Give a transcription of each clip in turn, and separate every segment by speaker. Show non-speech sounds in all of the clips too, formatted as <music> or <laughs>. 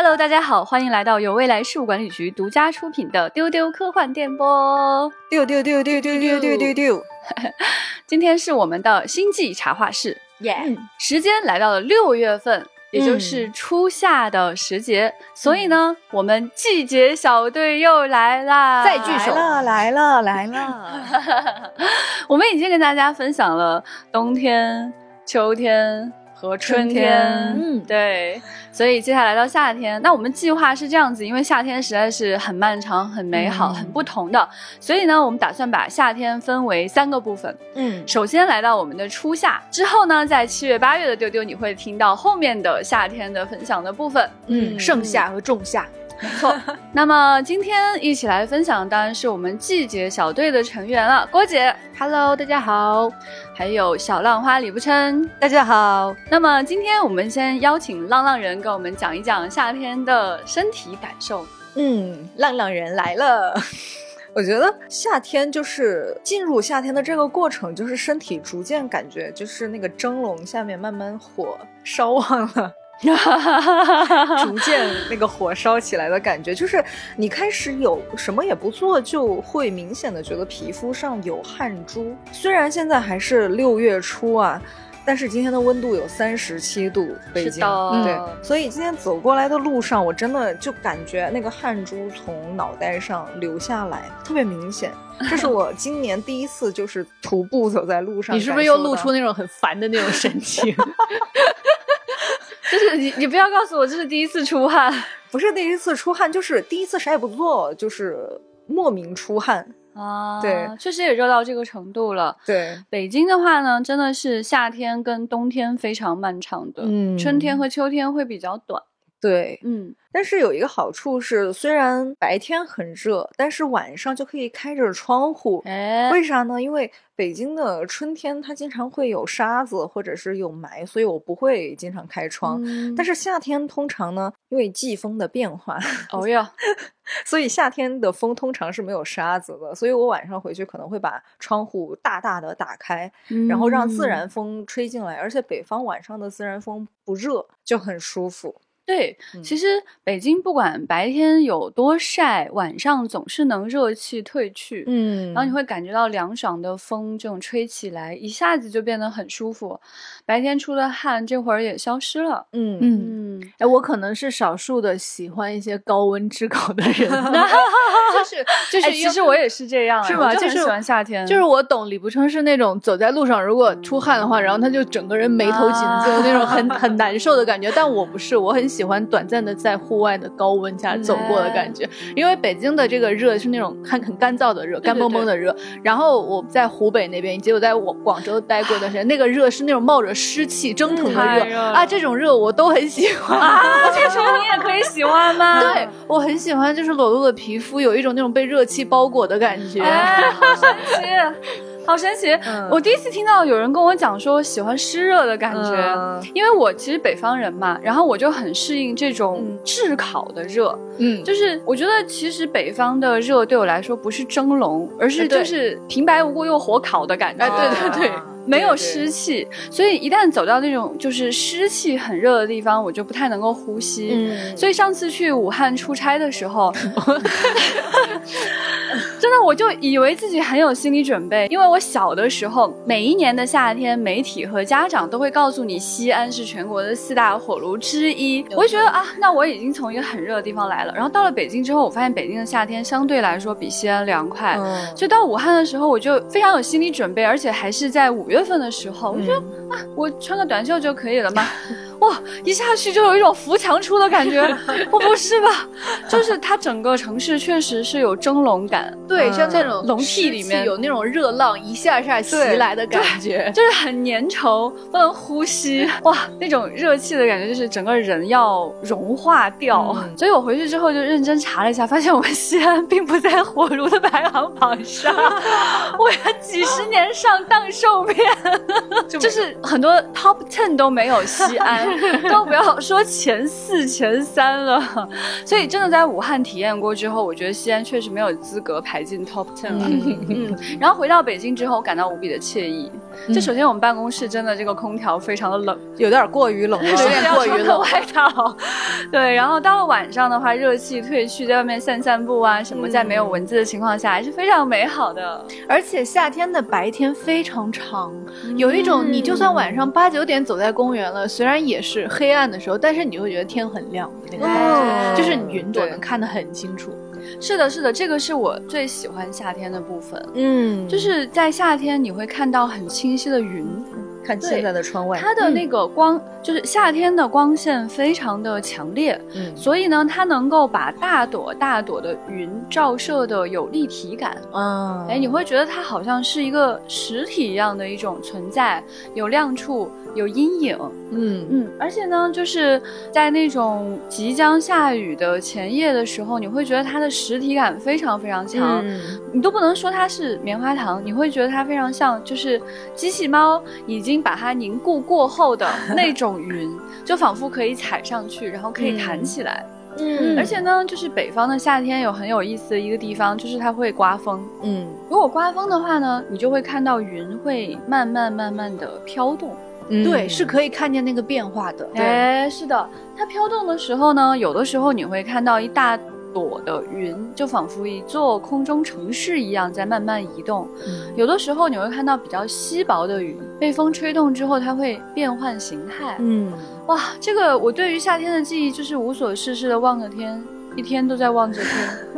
Speaker 1: Hello，大家好，欢迎来到由未来事务管理局独家出品的丢丢科幻电波。
Speaker 2: 丢丢丢丢丢丢丢丢丢，<laughs>
Speaker 1: 今天是我们的星际茶话室，
Speaker 3: 耶、
Speaker 1: 时间来到了六月份，也就是初夏的时节，所以呢，我们季节小队又来啦，
Speaker 3: 再聚首。
Speaker 2: 来了来了来了，<laughs>
Speaker 1: 我们已经跟大家分享了冬天、秋天和春天，
Speaker 3: 嗯。
Speaker 1: 对，所以接下来到夏天，那我们计划是这样子，因为夏天实在是很漫长、很美好、
Speaker 2: 嗯。
Speaker 1: 很不同的，所以呢，我们打算把夏天分为三个部分。
Speaker 2: 嗯，
Speaker 1: 首先来到我们的初夏，之后呢，在七月、八月的丢丢，你会听到后面的夏天的分享的部分。
Speaker 3: 嗯，盛夏和仲夏，<laughs>
Speaker 1: 没错。那么今天一起来分享的当然是我们季节小队的成员了，郭姐，Hello，大家好，还有小浪花李不琛。
Speaker 2: 大家好，
Speaker 1: 那么今天我们先邀请浪浪人跟我们讲一讲夏天的身体感受。
Speaker 2: 嗯，浪浪人来了。<laughs> 我觉得夏天就是进入夏天的这个过程，就是身体逐渐感觉就是那个蒸笼下面慢慢火烧旺了，<laughs> 逐渐那个火烧起来的感觉，就是你开始有什么也不做，就会明显的觉得皮肤上有汗珠。虽然现在还是六月初啊。但是今天的温度有三十七度，北京对，所以今天走过来的路上，我真的就感觉那个汗珠从脑袋上流下来，特别明显。这是我 <laughs> 今年第一次就是徒步走在路上，
Speaker 3: 你是不是又露出那种很烦的那种神情？<laughs> <laughs>
Speaker 1: 就是你，你不要告诉我这是第一次出汗
Speaker 2: 不是第一次出汗，就是第一次啥也不做，就是莫名出汗。
Speaker 1: 啊！
Speaker 2: 对，
Speaker 1: 确实也热到这个程度了。
Speaker 2: 对，
Speaker 1: 北京的话呢，真的是夏天跟冬天非常漫长的，
Speaker 2: 嗯
Speaker 1: 春天和秋天会比较短。
Speaker 2: 对，
Speaker 1: 嗯，
Speaker 2: 但是有一个好处是，虽然白天很热，但是晚上就可以开着窗户。
Speaker 1: 哎，
Speaker 2: 为啥呢？因为北京的春天它经常会有沙子或者是有霾，所以我不会经常开窗。
Speaker 1: 嗯
Speaker 2: 但是夏天通常呢，因为季风的变化，
Speaker 1: 哦哟，<laughs>
Speaker 2: 所以夏天的风通常是没有沙子的。所以我晚上回去可能会把窗户大大的打开，然后让自
Speaker 1: 嗯
Speaker 2: 然风吹进来。而且北方晚上的自然风不热，就很舒服。
Speaker 1: 对，
Speaker 2: 嗯
Speaker 1: 其实北京不管白天有多晒，晚上总是能热气褪去。
Speaker 2: 嗯
Speaker 1: 然后你会感觉到凉爽的风这种吹起来，一下子就变得很舒服。白天出的汗这会儿也消失了。
Speaker 2: 嗯
Speaker 3: 嗯，
Speaker 1: 嗯，
Speaker 3: 哎，我可能是少数的喜欢一些高温炙烤的人，<laughs> 就是 <laughs> 就
Speaker 1: 哎，
Speaker 3: 是
Speaker 1: 其实我也是这样，
Speaker 3: 是吗？
Speaker 1: 哎我就
Speaker 3: 是
Speaker 1: 喜欢夏天，
Speaker 3: 就是我懂李不称是那种走在路上如果出汗的话，然后他就整个人眉头紧皱那种很很难受的感觉。但我不是，我很喜欢短暂的在户外的高温下走过的感觉，因为北京的这个热是那种很很干燥的热，干嘣嘣的热。然后我在湖北那边，以及我在我广州待过一段时间，那个热是那种冒着湿气蒸腾的热。啊，这种热我都很喜欢。
Speaker 1: 啊，这种你也可以喜欢吗？<laughs>
Speaker 3: 对，我很喜欢，就是裸露的皮肤有一种那种被热气包裹的感觉。
Speaker 1: 哎，好神奇，好神奇！
Speaker 2: 嗯
Speaker 1: 我第一次听到有人跟我讲说喜欢湿热的感觉，
Speaker 2: 嗯
Speaker 1: 因为我其实北方人嘛，然后我就很适应这种
Speaker 2: 嗯
Speaker 1: 炙烤的热。
Speaker 3: 嗯，
Speaker 1: 就是我觉得其实北方的热对我来说不是蒸笼，而是就是平白无故用火烤的感觉。
Speaker 3: 哎对对对
Speaker 1: 没有湿气，所以一旦走到那种就是湿气很热的地方，我就不太能够呼吸。
Speaker 2: 嗯
Speaker 1: 所以上次去武汉出差的时候 <laughs> <laughs> 真的我就以为自己很有心理准备，因为我小的时候，每一年的夏天，媒体和家长都会告诉你西安是全国的四大火炉之一，我就觉得啊，那我已经从一个很热的地方来了。然后到了北京之后，我发现北京的夏天相对来说比西安凉快。
Speaker 2: 嗯
Speaker 1: 所以到武汉的时候，我就非常有心理准备，而且还是在五月份的时候，我就觉得、啊，我穿个短袖就可以了嘛。哇，一下去就有一种扶墙出的感觉，<laughs> 我不是吧？就是它整个城市确实是有蒸笼感，
Speaker 3: 对，
Speaker 2: 嗯
Speaker 3: 像那种
Speaker 1: 笼屉里面
Speaker 3: 有那种热浪一下下袭来的感觉。
Speaker 1: 就是很粘稠，不能呼吸，<laughs> 哇，那种热气的感觉，就是整个人要融化掉。
Speaker 2: 嗯
Speaker 1: 所以我回去之后就认真查了一下，发现我们西安并不在火炉的排行榜上，<laughs> 我要几十年上当受骗，就是很多 top ten 都没有西安。都不要说前四、前三了。所以真的在武汉体验过之后，我觉得西安确实没有资格排进 top ten 了。嗯，然后回到北京之后，我感到无比的惬意。就首先我们办公室真的这个空调非常的冷，
Speaker 2: 有点过于冷了，
Speaker 3: 有点过于冷。
Speaker 1: 外套，对。然后到了晚上的话，热气退去，在外面散散步啊什么，在没有蚊子的情况下，还是非常美好的。
Speaker 3: 而且夏天的白天非常长，有一种你就算晚上八九点走在公园了，虽然也是黑暗的时候，但是你会觉得天很亮的那个感觉，就是云朵能看得很清楚。
Speaker 1: 是的，是的，这个是我最喜欢夏天的部分。嗯，就是在夏天你会看到很清晰的云。
Speaker 2: 看现在的窗外，
Speaker 1: 它的那个光就是夏天的光线非常的强烈，嗯，所以呢，它能够把大朵大朵的云照射的有立体感，嗯，哎，你会觉得它好像是一个实体一样的一种存在，有亮处，有阴影，嗯嗯，而且呢，就是在那种即将下雨的前夜的时候，你会觉得它的实体感非常非常强，你都不能说它是棉花糖，你会觉得它非常像就是机器猫已经。把它凝固过后的 <laughs> 那种云，就仿佛可以踩上去，然后可以弹起来。嗯，而且呢，就是北方的夏天有很有意思的一个地方，就是它会刮风。嗯，如果刮风的话呢，你就会看到云会慢慢慢慢的飘动。
Speaker 3: 对，是可以看见那个变化的。
Speaker 1: 哎，是的，它飘动的时候呢，有的时候你会看到一大。朵的云就仿佛一座空中城市一样在慢慢移动，有的时候你会看到比较稀薄的云被风吹动之后，它会变换形态。嗯，哇，这个我对于夏天的记忆就是无所事事的望着天。一天都在望着天，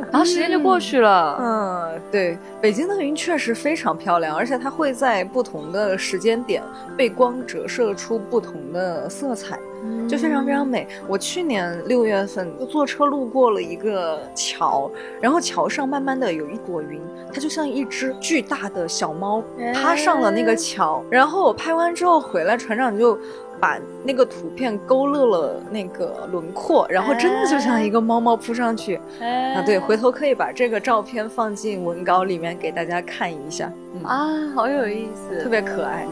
Speaker 1: <laughs> 然后时间就过去了。
Speaker 2: 嗯，对，北京的云确实非常漂亮，而且它会在不同的时间点被光折射出不同的色彩，就非常非常美。我去年六月份坐车路过了一个桥，然后桥上慢慢的有一朵云，它就像一只巨大的小猫趴上了那个桥，然后我拍完之后回来，船长就。把那个图片勾勒了那个轮廓，然后真的就像一个猫猫扑上去啊！对，回头可以把这个照片放进文稿里面给大家看一下。
Speaker 1: 啊，好有意思，
Speaker 2: 特别可爱。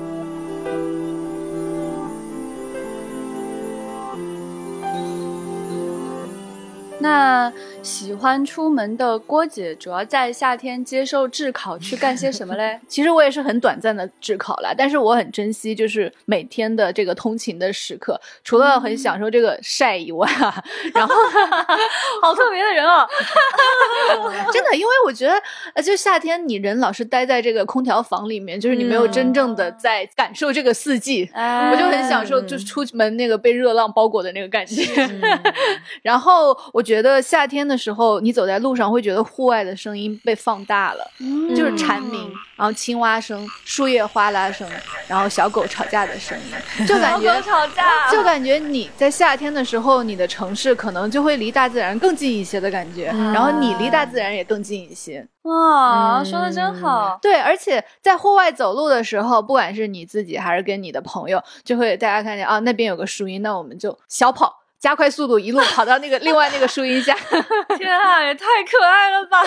Speaker 1: 那喜欢出门的郭姐，主要在夏天接受炙烤去干些什么嘞？<laughs>
Speaker 3: 其实我也是很短暂的炙烤啦，但是我很珍惜，就是每天的这个通勤的时刻，除了很享受这个晒以外啊，然后 <laughs>
Speaker 1: 好特别的人哦，<laughs>
Speaker 3: 真的，因为我觉得，呃，就夏天你人老是待在这个空调房里面，就是你没有真正的在感受这个四季，我就很享受，就。是出门那个被热浪包裹的那个感觉，然后我。觉得夏天的时候，你走在路上会觉得户外的声音被放大了，就是蝉鸣，然后青蛙声、树叶哗啦声，然后小狗吵架的声音，就感觉
Speaker 1: 吵架，
Speaker 3: 就感觉你在夏天的时候，你的城市可能就会离大自然更近一些的感觉，然后你离大自然也更近一些。
Speaker 1: 哇，说的真好。
Speaker 3: 对，而且在户外走路的时候，不管是你自己还是跟你的朋友，就会大家看见啊，那边有个树荫，那我们就小跑。加快速度，一路跑到那个另外那个树荫下。<laughs>
Speaker 1: 天啊，也太可爱了吧！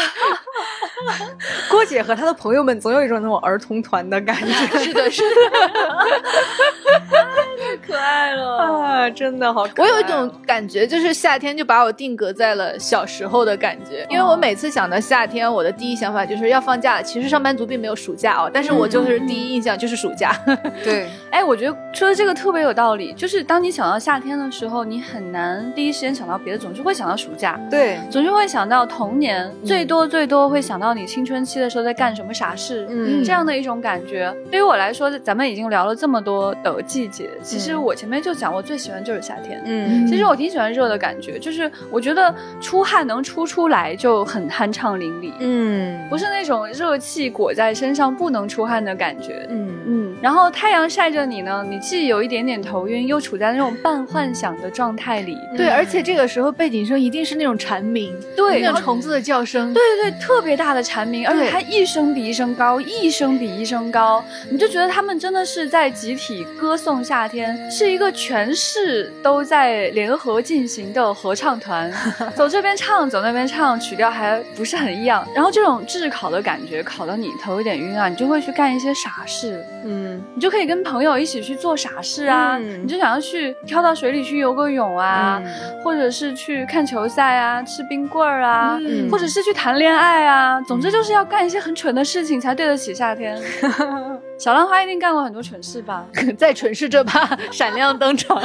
Speaker 2: 郭姐和她的朋友们总有一种那种儿童团的感觉。
Speaker 3: 是的，是的，<laughs>
Speaker 1: 太可爱了啊！
Speaker 2: 真的好。
Speaker 3: 我有一种感觉，就是夏天就把我定格在了小时候的感觉。因为我每次想到夏天，我的第一想法就是要放假了。其实上班族并没有暑假哦，但是我就是第一印象就是暑假。
Speaker 2: 对，
Speaker 1: 哎，我觉得说的这个特别有道理。就是当你想到夏天的时候，你很。很难第一时间想到别的，总是会想到暑假，
Speaker 2: 对，
Speaker 1: 总是会想到童年，最多最多会想到你青春期的时候在干什么傻事，嗯，这样的一种感觉。对于我来说，咱们已经聊了这么多的季节，其实我前面就讲，我最喜欢就是夏天，嗯，其实我挺喜欢热的感觉，就是我觉得出汗能出出来就很酣畅淋漓，嗯，不是那种热气裹在身上不能出汗的感觉，嗯。嗯，然后太阳晒着你呢，你既有一点点头晕，又处在那种半幻想的状态。里。
Speaker 3: 对，而且这个时候背景声一定是那种蝉鸣，
Speaker 1: 对，
Speaker 3: 那种虫子的叫声，
Speaker 1: 对对对，特别大的蝉鸣，而且它一声比一声高，一声比一声高，你就觉得他们真的是在集体歌颂夏天，是一个全市都在联合进行的合唱团，<laughs> 走这边唱，走那边唱，曲调还不是很一样。然后这种炙烤的感觉，烤到你头有点晕啊，你就会去干一些傻事，嗯。
Speaker 2: 嗯。
Speaker 1: 你就可以跟朋友一起去做傻事啊，
Speaker 2: 嗯。
Speaker 1: 你就想要去跳到水里去游个泳啊，
Speaker 2: 嗯。
Speaker 1: 或者是去看球赛啊，吃冰棍儿啊，
Speaker 3: 嗯。
Speaker 1: 或者是去谈恋爱啊，总之就是要干一些很蠢的事情才对得起夏天。<laughs> 小浪花一定干过很多蠢事吧？<laughs>
Speaker 3: 在蠢事这趴 <laughs> 闪亮登场。<laughs>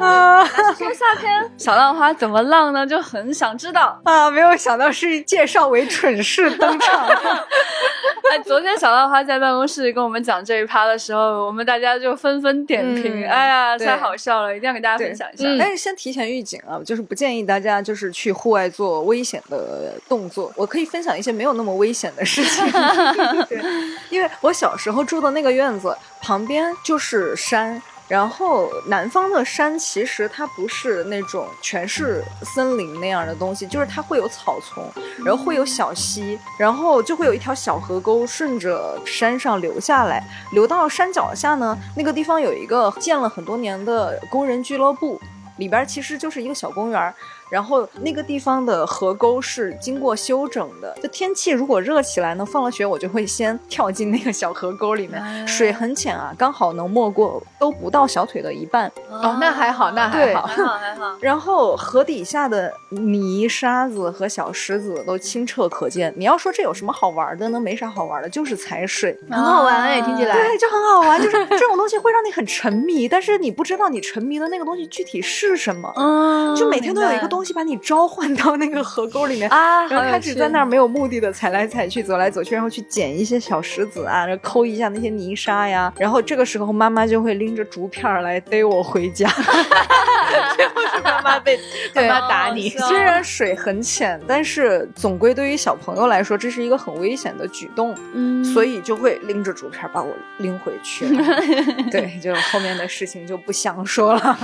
Speaker 2: 啊
Speaker 1: 说夏天小浪花怎么浪呢？就很想知道。
Speaker 2: 啊！没有想到是介绍为蠢事登场。
Speaker 1: 哎，昨天小浪花在办公室跟我们讲这一趴的时候，我们大家就纷纷点评，
Speaker 2: 嗯
Speaker 1: 哎呀，
Speaker 2: 对
Speaker 1: 太好笑了，一定要给大家分享一下。
Speaker 3: 嗯
Speaker 2: 但是先提前预警啊，就是不建议大家就是去户外做危险的动作。我可以分享一些没有那么危险的事情，<laughs> 对，因为我小时候住的那个院子旁边就是山。然后南方的山其实它不是那种全是森林那样的东西，就是它会有草丛，然后会有小溪，然后就会有一条小河沟顺着山上流下来，流到山脚下呢，那个地方有一个建了很多年的工人俱乐部，里边其实就是一个小公园儿。然后那个地方的河沟是经过修整的，就天气如果热起来呢，放了学我就会先跳进那个小河沟里面，
Speaker 1: 哎
Speaker 2: 水很浅啊，刚好能没过，都不到小腿的一半。
Speaker 3: 哦，那还好，那还好。
Speaker 1: 还好还好。
Speaker 2: 然后河底下的泥沙子和小石子都清澈可见。你要说这有什么好玩的呢？没啥好玩的，就是踩水。
Speaker 3: 很好玩哎，听起来。
Speaker 2: 对，就很好玩，就是这种东西会让你很沉迷，但是你不知道你沉迷的那个东西具体是什么，
Speaker 1: 嗯
Speaker 2: 就每天都有一个东西把你召唤到那个河沟里面。
Speaker 1: 啊，
Speaker 2: 然后开始在那
Speaker 1: 儿。
Speaker 2: 没有目的的踩来踩去，走来走去，然后去捡一些小石子啊，然后抠一下那些泥沙呀。然后这个时候妈妈就会拎着竹片儿来逮我回家。<laughs>
Speaker 3: 妈妈被 <laughs> 妈妈打你
Speaker 2: 虽然水很浅，但是总归对于小朋友来说，这是一个很危险的举动，
Speaker 1: 嗯
Speaker 2: 所以就会拎着竹片儿把我拎回去。<laughs> 对，就后面的事情就不详说了。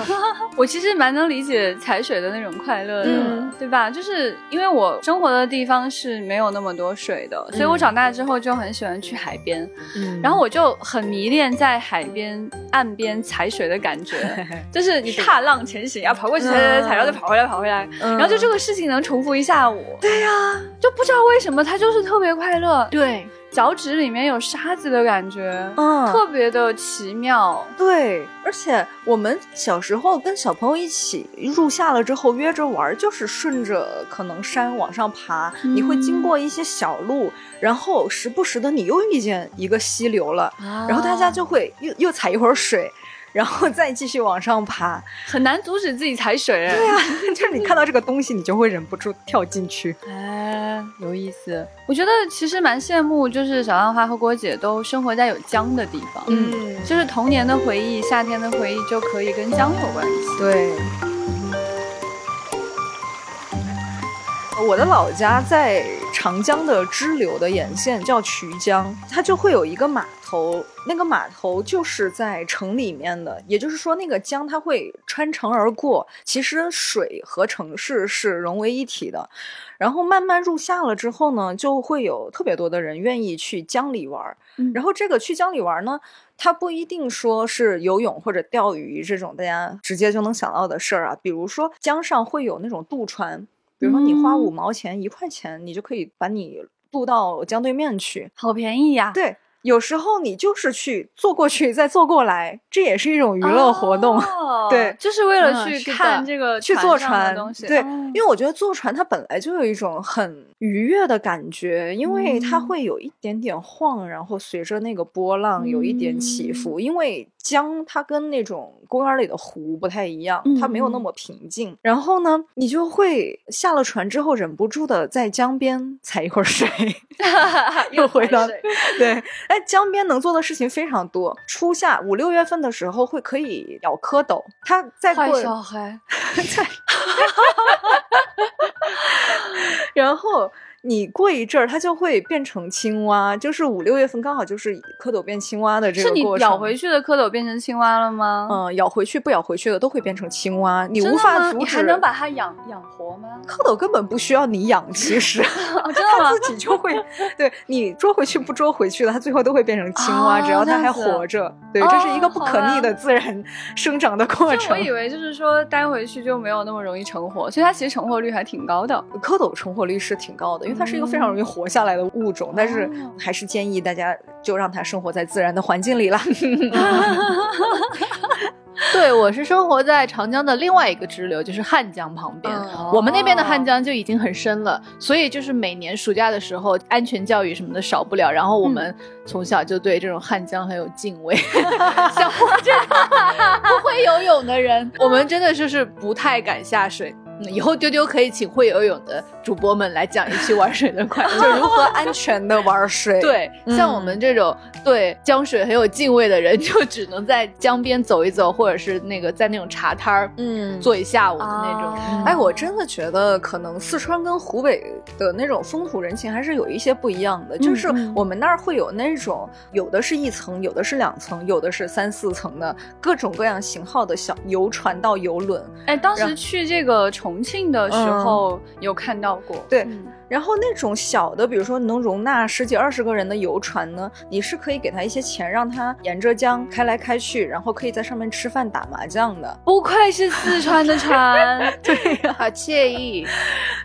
Speaker 1: 我其实蛮能理解踩水的那种快乐的，
Speaker 2: 嗯。
Speaker 1: 对吧？就是因为我生活的地方是没有那么多水的，所以我长大之后就很喜欢去海边，
Speaker 2: 嗯。
Speaker 1: 然后我就很迷恋在海边岸边踩水的感觉，<laughs> 就是你踏浪前行啊，跑过去踩踩踩，然后再跑回来跑回来，
Speaker 2: 嗯。
Speaker 1: 然后就这个事情能重复一下午。对呀、就不知道为什么他就是特别快乐，
Speaker 3: 对，
Speaker 1: 脚趾里面有沙子的感觉，
Speaker 2: 嗯
Speaker 1: 特别的奇妙。
Speaker 2: 对，而且我们小时候跟小朋友一起入夏了之后约着玩儿，就是顺着可能山往上爬，你会经过一些小路，然后时不时的你又遇见一个溪流了，然后大家就会又又踩一会儿水。然后再继续往上爬，
Speaker 1: 很难阻止自己踩水。
Speaker 2: 对啊、<laughs> 就是你看到这个东西，你就会忍不住跳进去。
Speaker 1: 哎，有意思。我觉得其实蛮羡慕，就是小浪花和郭姐都生活在有江的地方，
Speaker 2: 嗯，
Speaker 1: 就是童年的回忆、夏天的回忆就可以跟江有关系。
Speaker 2: 对。我的老家在长江的支流的沿线，叫渠江，它就会有一个码头，那个码头就是在城里面的，也就是说，那个江它会穿城而过，其实水和城市是融为一体的。然后慢慢入夏了之后呢，就会有特别多的人愿意去江里玩然后这个去江里玩呢，它不一定说是游泳或者钓鱼这种大家直接就能想到的事儿啊。比如说江上会有那种渡船，比如说你花
Speaker 1: 嗯
Speaker 2: 五毛钱、一块钱，你就可以把你渡到江对面去。
Speaker 1: 好便宜呀、
Speaker 2: 对，有时候你就是去坐过去再坐过来，这也是一种娱乐活动。
Speaker 1: 哦
Speaker 2: 对
Speaker 1: 就是为了去看这个
Speaker 2: 去坐
Speaker 1: 上的
Speaker 2: 船
Speaker 1: 东西。
Speaker 2: 对，
Speaker 1: 哦
Speaker 2: 因为我觉得坐船它本来就有一种很愉悦的感觉，因为它
Speaker 1: 嗯
Speaker 2: 会有一点点晃，然后随着那个波浪有一点起伏。因为江它跟那种公园里的湖不太一样，它没有那
Speaker 1: 嗯
Speaker 2: 么平静。然后呢，你就会下了船之后忍不住的在江边踩一会儿水，<laughs> 又回到对，哎，江边能做的事情非常多。初夏五六月份的时候会可以咬蝌蚪，它再
Speaker 1: 坏
Speaker 2: 过
Speaker 1: 小孩 <laughs> <laughs>
Speaker 2: 然后你过一阵儿，它就会变成青蛙，就是五六月份刚好就是蝌蚪变青蛙的这个过程。
Speaker 1: 是你咬回去的蝌蚪变成青蛙了吗？
Speaker 2: 嗯，咬回去不咬回去的都会变成青蛙，你无法阻止。
Speaker 1: 吗你还能把它养养活吗？
Speaker 2: 蝌蚪根本不需要你养，其 <laughs> 实
Speaker 1: 哦，<laughs> 真的吗
Speaker 2: 它？自己就会，对你捉回去不捉回去的，它最后都会变成青蛙，
Speaker 1: 哦
Speaker 2: 只要它还活着。对，这是一个不可逆的自然 <laughs> 生长的过
Speaker 1: 程我。以为就是说待回去就没有那么容易成活，所以它其实成活率还挺高的。
Speaker 2: 蝌蚪成活率是挺高的，因为它是一个非常容易活下来的物种，但是
Speaker 1: 哦
Speaker 2: 还是建议大家就让它生活在自然的环境里啦。<laughs>
Speaker 3: 对，我是生活在长江的另外一个支流，就是汉江旁边。
Speaker 2: 嗯
Speaker 3: 我们那边的汉江就已经很深了，所以就是每年暑假的时候，安全教育什么的少不了。然后我们从小就对这种汉江很有敬畏，像我这种不会游泳的人，<laughs> 我们真的就是不太敢下水。嗯以后丢丢可以请会游泳的主播们来讲一期玩水的快乐，<laughs>
Speaker 2: 就如何安全的玩水。，
Speaker 3: 对，像我们这种对江水很有敬畏的人，就只能在江边走一走，或者是那个在那种茶摊儿
Speaker 2: 嗯。
Speaker 3: 坐一下午的那种。
Speaker 1: 哦
Speaker 2: 哎，我真的觉得可能四川跟湖北的那种风土人情还是有一些不一样的，就是
Speaker 1: 嗯
Speaker 2: 我们那儿会有那种有的是一层，有的是两层，有的是三四层的各种各样型号的小游船到游轮。
Speaker 1: 哎，当时去这个重庆的时候有看到过，
Speaker 2: 对，
Speaker 1: 嗯。
Speaker 2: 然后那种小的，比如说能容纳十几二十个人的游船呢，你是可以给他一些钱，让他沿着江开来开去，然后可以在上面吃饭打麻将的。
Speaker 1: 不愧是四川的船，<laughs>
Speaker 2: 对呀、
Speaker 3: 好惬意，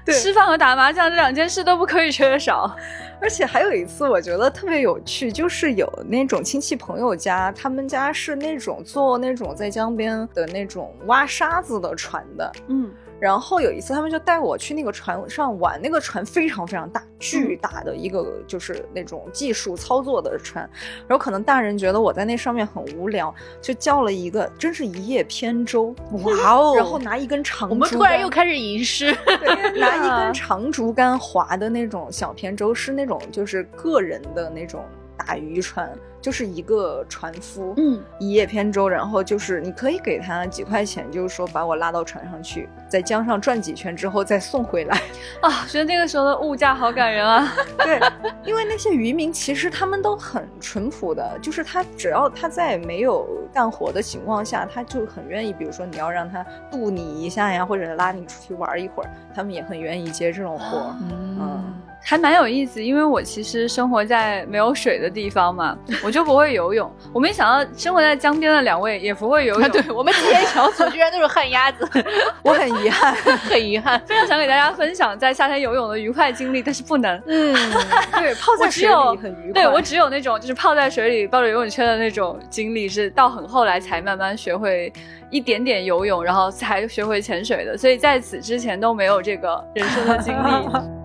Speaker 2: 对。
Speaker 1: 吃饭和打麻将这两件事都不可以缺少。
Speaker 2: 而且还有一次，我觉得特别有趣，就是有那种亲戚朋友家，他们家是那种做那种在江边的那种挖沙子的船的。
Speaker 1: 嗯，
Speaker 2: 然后有一次，他们就带我去那个船上玩，那个船非常非常大，巨大的一个就是那种技术操作的船。然后可能大人觉得我在那上面很无聊，就叫了一个，真是一叶扁舟，
Speaker 3: 哇哦。<laughs>
Speaker 2: 然后拿一根长竹
Speaker 3: 我们突然又开始吟诗。
Speaker 2: 对 <laughs> 拿一根长竹竿划的那种小扁舟，是那种就是个人的那种打渔船，就是一个船夫，
Speaker 1: 嗯，
Speaker 2: 一叶扁舟，然后就是你可以给他几块钱，就是说把我拉到船上去，在江上转几圈之后再送回来。<laughs>
Speaker 1: 啊，觉得那个时候的物价好感人啊。<laughs>
Speaker 2: 对，因为那些渔民其实他们都很淳朴的，就是他只要他在没有干活的情况下，他就很愿意，比如说你要让他渡你一下呀，或者拉你出去玩一会儿，他们也很愿意接这种活儿。
Speaker 3: 嗯，
Speaker 1: 还蛮有意思，因为我其实生活在没有水的地方嘛，我就不会游泳。我没想到生活在江边的两位也不会游泳，
Speaker 3: 对我们今天小组居然都是旱鸭子，<laughs>
Speaker 2: 我很遗憾，<laughs>
Speaker 3: 很遗憾。
Speaker 1: 非常想给大家分享在夏天游泳的愉快经历，但是不能。
Speaker 2: 嗯，对，<laughs> 泡在水里很愉快。
Speaker 1: 对我只有那种就是泡在水里抱着游泳圈的那种经历，是到很后来才慢慢学会一点点游泳，然后才学会潜水的。所以在此之前都没有这个人生的经历。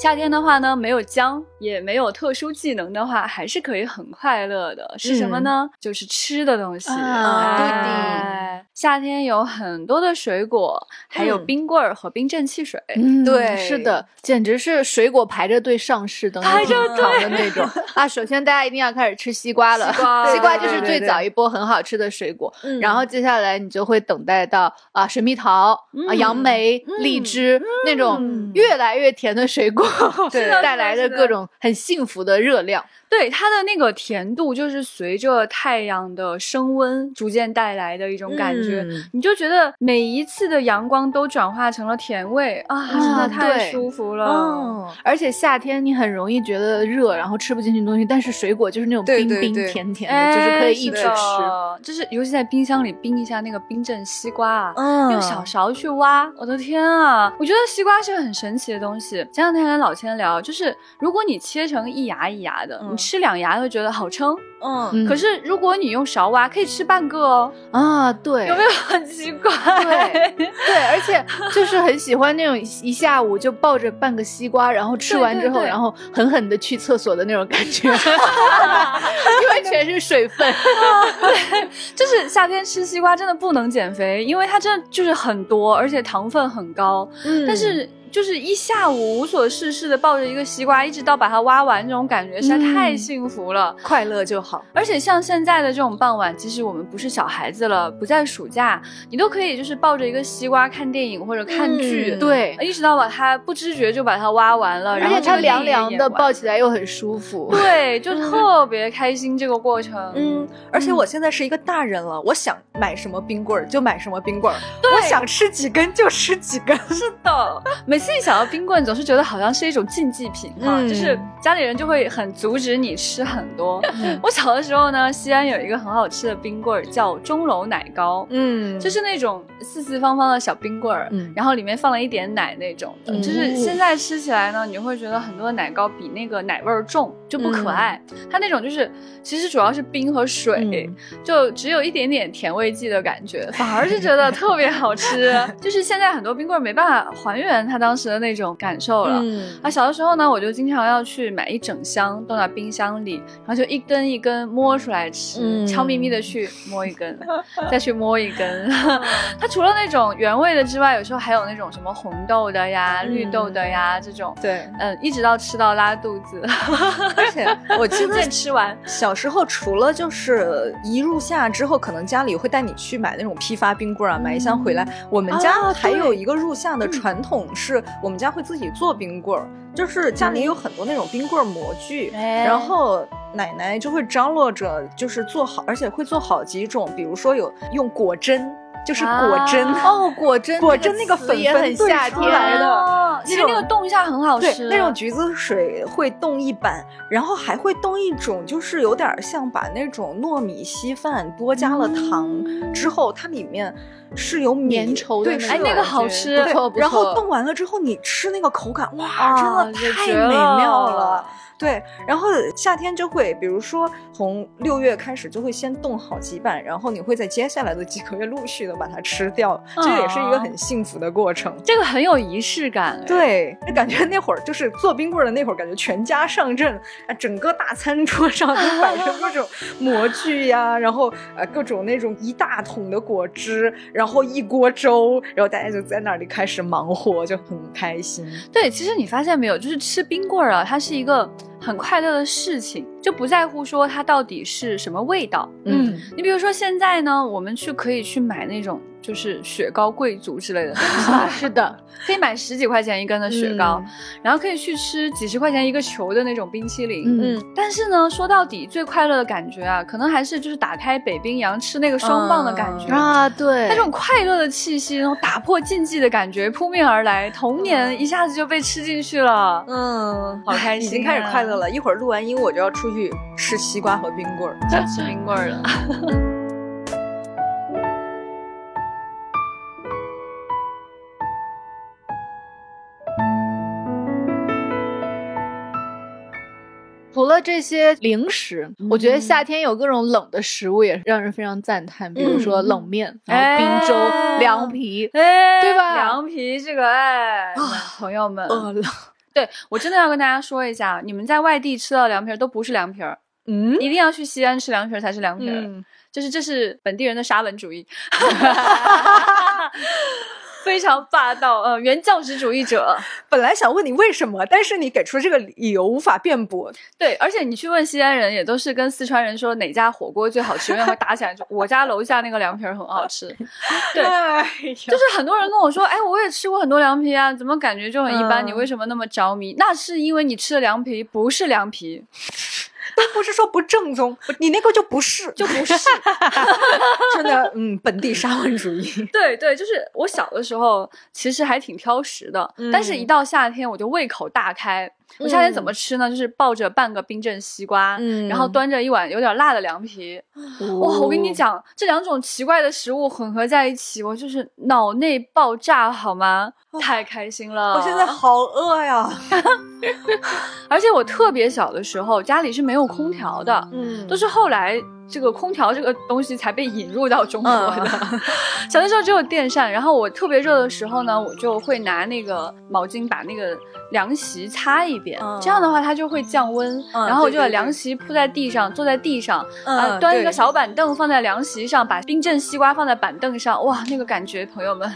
Speaker 1: 夏天的话呢，没有姜，也没有特殊技能的话，还是可以很快乐的。是什么呢？就是吃的东西。
Speaker 3: 啊
Speaker 2: 对
Speaker 1: 哎夏天有很多的水果，还有
Speaker 2: 嗯
Speaker 1: 冰棍儿和冰镇汽水。
Speaker 3: 嗯
Speaker 2: 对
Speaker 3: 是的，简直是水果排着队上市，等
Speaker 1: 排着
Speaker 3: 队的那种 <laughs> 啊！首先大家一定要开始吃西瓜了，
Speaker 1: 西瓜
Speaker 3: 西瓜就是
Speaker 2: 对对对
Speaker 3: 最早一波很好吃的水果。
Speaker 2: 嗯
Speaker 3: 然后接下来你就会等待到啊水蜜桃、啊
Speaker 1: 嗯
Speaker 3: 杨梅、荔枝那种
Speaker 2: 嗯
Speaker 3: 越来越甜的水果，<laughs>
Speaker 2: 对是
Speaker 3: 带来的各种很幸福的热量。
Speaker 1: 对它的那个甜度，就是随着太阳的升温逐渐带来的一种感觉。
Speaker 2: 嗯
Speaker 1: 你就觉得每一次的阳光都转化成了甜味啊，真的太舒服了。
Speaker 2: 嗯，
Speaker 3: 而且夏天你很容易觉得热，然后吃不进去东西，但是水果就是那种冰冰甜甜的，
Speaker 1: 哎，
Speaker 3: 就是可以一直吃。
Speaker 1: 就是尤其在冰箱里冰一下那个冰镇西瓜啊，
Speaker 2: 嗯
Speaker 1: 用小勺去挖，我的天啊！我觉得西瓜是个很神奇的东西。前两天跟老千聊，就是如果你切成一牙一牙的，
Speaker 2: 嗯
Speaker 1: 你吃两牙会觉得好撑，
Speaker 2: 嗯
Speaker 3: 嗯
Speaker 1: 可是如果你用勺挖，可以吃半个哦，
Speaker 3: 啊，对，
Speaker 1: 有没有很奇怪？
Speaker 3: 对 <laughs> 对，而且就是很喜欢那种一下午就抱着半个西瓜，然后吃完之后，
Speaker 1: 对对对
Speaker 3: 然后狠狠的去厕所的那种感觉，<laughs> 因为全是水分。<laughs>
Speaker 1: 对就是夏天吃西瓜真的不能减肥，因为它真的就是很多，而且糖分很高。
Speaker 2: 嗯
Speaker 1: 但是就是一下午无所事事的抱着一个西瓜，一直到把它挖完，这种感觉实在太
Speaker 3: 嗯
Speaker 1: 幸福了。
Speaker 2: 快乐就好。
Speaker 1: 而且像现在的这种傍晚，即使我们不是小孩子了，不在暑假，你都可以就是抱着一个西瓜看电影或者看剧，
Speaker 2: 嗯
Speaker 3: 对，
Speaker 1: 一直到把它不知觉就把它挖完了，
Speaker 3: 而
Speaker 1: 然后
Speaker 3: 且它凉凉的，抱起来又很舒服。<laughs>
Speaker 1: 对，就特别开心这个过程。
Speaker 2: 嗯，而且我现在是一个大人了，我想买什么冰棍儿就买什么冰棍儿，我想吃几根就吃几根。
Speaker 1: 是的，每次一想到冰棍，总是觉得好像是一种禁忌品哈，
Speaker 2: 嗯。
Speaker 1: 就是家里人就会很阻止你吃很多。<laughs> 我小的时候呢，西安有一个很好吃的冰棍儿，叫钟楼奶糕。
Speaker 2: 嗯。
Speaker 1: 就是那种四四方方的小冰棍儿，
Speaker 2: 嗯。
Speaker 1: 然后里面放了一点奶那种的，
Speaker 2: 嗯。
Speaker 1: 就是现在吃起来呢，你会觉得很多奶糕比那个奶味儿重，就不可爱。它那种就是其实主要是冰和水，
Speaker 2: 嗯
Speaker 1: 就只有一点点甜味剂的感觉，反而是觉得特别好吃。<laughs> 就是现在很多冰棍儿没办法还原它当时的那种感受了。
Speaker 2: 嗯
Speaker 1: 啊，小的时候呢，我就经常要去买一整箱，冻到冰箱里，然后就一根一根摸出来吃，
Speaker 2: 嗯
Speaker 1: 悄咪咪的去摸一根，<laughs> 再去摸一根。<laughs> 它除了那种原味的之外，有时候还有那种什么红豆的呀、
Speaker 2: 嗯
Speaker 1: 绿豆的呀这种。
Speaker 2: 对，
Speaker 1: 嗯，一直到吃到拉肚子，
Speaker 2: 而且我记得 <laughs>
Speaker 1: 吃完。
Speaker 2: 小时候除了就是一入夏之后，可能家里会带你去买那种批发冰棍儿啊，买一箱回来。我们家
Speaker 1: 啊
Speaker 2: 还有一个入夏的传统，是我们家会自己做冰棍儿，就是家里有很多那种冰棍儿模具，
Speaker 1: 哎
Speaker 2: 然后。奶奶就会张罗着，就是做好，而且会做好几种，比如说有用果针，就是果针，
Speaker 1: 啊
Speaker 3: 哦，果真
Speaker 2: 果真那个粉
Speaker 3: 也
Speaker 2: 粉
Speaker 3: 夏
Speaker 2: 出来
Speaker 3: 天
Speaker 2: 的
Speaker 1: 哦其实那个冻一下很好
Speaker 2: 对
Speaker 1: 吃，，
Speaker 2: 那种橘子水会冻一板，然后还会冻一种，就是有点像把那种糯米稀饭多加了糖之后，它里面是有米
Speaker 3: 粘稠的
Speaker 2: 对，是有
Speaker 1: 哎那个
Speaker 3: 种感觉
Speaker 1: 好吃
Speaker 2: 对
Speaker 3: 不错不错。
Speaker 2: 然后冻完了之后，你吃那个口感，哇，
Speaker 1: 啊
Speaker 2: 真的太美妙
Speaker 1: 了
Speaker 2: 了。对，然后夏天就会，比如说从六月开始就会先冻好几版，然后你会在接下来的几个月陆续的把它吃掉，这也是一个很幸福的过程。
Speaker 1: 这个很有仪式感。哎，
Speaker 2: 对，就感觉那会儿就是做冰棍儿的那会儿，感觉全家上阵啊，整个大餐桌上都摆着各种模具呀，然后呃各种那种一大桶的果汁，然然后一锅粥，然后大家就在那里开始忙活，就很开心。
Speaker 1: 对，其实你发现没有，就是吃冰棍儿啊，它是一个很快乐的事情，就不在乎说它到底是什么味道。
Speaker 2: 嗯，
Speaker 1: 你比如说现在呢，我们去可以去买那种就是雪糕贵族之类的东西，
Speaker 3: 啊，是的，
Speaker 1: 可以买十几块钱一根的雪糕，然后可以去吃几十块钱一个球的那种冰淇淋。
Speaker 3: 嗯
Speaker 2: 嗯
Speaker 1: 但是呢，说到底最快乐的感觉啊，可能还是就是打开北冰洋吃那个双棒的感觉。
Speaker 2: 嗯
Speaker 3: 啊，对，
Speaker 1: 那种快乐的气息，那种打破禁忌的感觉扑面而来，童年一下子就被吃进去了。
Speaker 2: 嗯，
Speaker 1: 好开心啊
Speaker 2: 已经开始快乐了。一会儿录完音，我就要出去吃西瓜和冰棍儿。<laughs>
Speaker 1: 想吃冰棍儿了。<laughs>
Speaker 3: 除了这些零食，我觉得夏天有各种冷的食物也让人非常赞叹，比如说冷面、然后冰粥、
Speaker 1: 哎
Speaker 3: 凉皮。
Speaker 1: 哎
Speaker 3: 对吧
Speaker 1: 凉皮这个哎，朋友们，
Speaker 2: 饿了，
Speaker 1: 对我真的要跟大家说一下，你们在外地吃到的凉皮儿都不是凉皮儿，
Speaker 2: 嗯
Speaker 1: 一定要去西安吃凉皮儿才是凉皮儿。
Speaker 2: 嗯，
Speaker 1: 就是这是本地人的沙文主义，<laughs> <laughs> <laughs> 非常霸道，呃，原教旨主义者。
Speaker 2: 本来想问你为什么，但是你给出这个理由无法辩驳。
Speaker 1: 对，而且你去问西安人，也都是跟四川人说哪家火锅最好吃，永远会打起来。就我家楼下那个凉皮儿很好吃，<laughs> 对。
Speaker 2: 哎 <laughs>
Speaker 1: 就是很多人跟我说，哎，我也吃过很多凉皮啊，怎么感觉就很一般？
Speaker 2: 嗯
Speaker 1: 你为什么那么着迷？那是因为你吃的凉皮不是凉皮，
Speaker 2: 都不是说不正宗，你那个就不是，
Speaker 1: 就不是。<laughs> <laughs>
Speaker 2: 真的，嗯，本地沙文主义。<laughs>
Speaker 1: 对对，就是我小的时候其实还挺挑食的，
Speaker 2: 嗯
Speaker 1: 但是一到夏天我就胃口大开。我夏天怎么吃呢？就是抱着半个冰镇西瓜，
Speaker 2: 嗯
Speaker 1: 然后端着一碗有点辣的凉皮。哇，我跟你讲，这两种奇怪的食物混合在一起，我就是脑内爆炸，好吗？太开心了！
Speaker 2: 我现在好饿呀。<laughs>
Speaker 1: 而且我特别小的时候，家里是没有空调的，
Speaker 2: 嗯
Speaker 1: 都是后来这个空调这个东西才被引入到中国的。<laughs> 小的时候只有电扇，然后我特别热的时候呢，我就会拿那个毛巾把那个凉席擦一遍，
Speaker 2: 嗯
Speaker 1: 这样的话它就会降温。
Speaker 2: 嗯
Speaker 1: 然后我就把凉席铺在地上，坐在地上，
Speaker 2: 嗯
Speaker 1: 啊，端一个小板凳放在凉席上，把冰镇西瓜放在板凳上，哇，那个感觉，朋友们。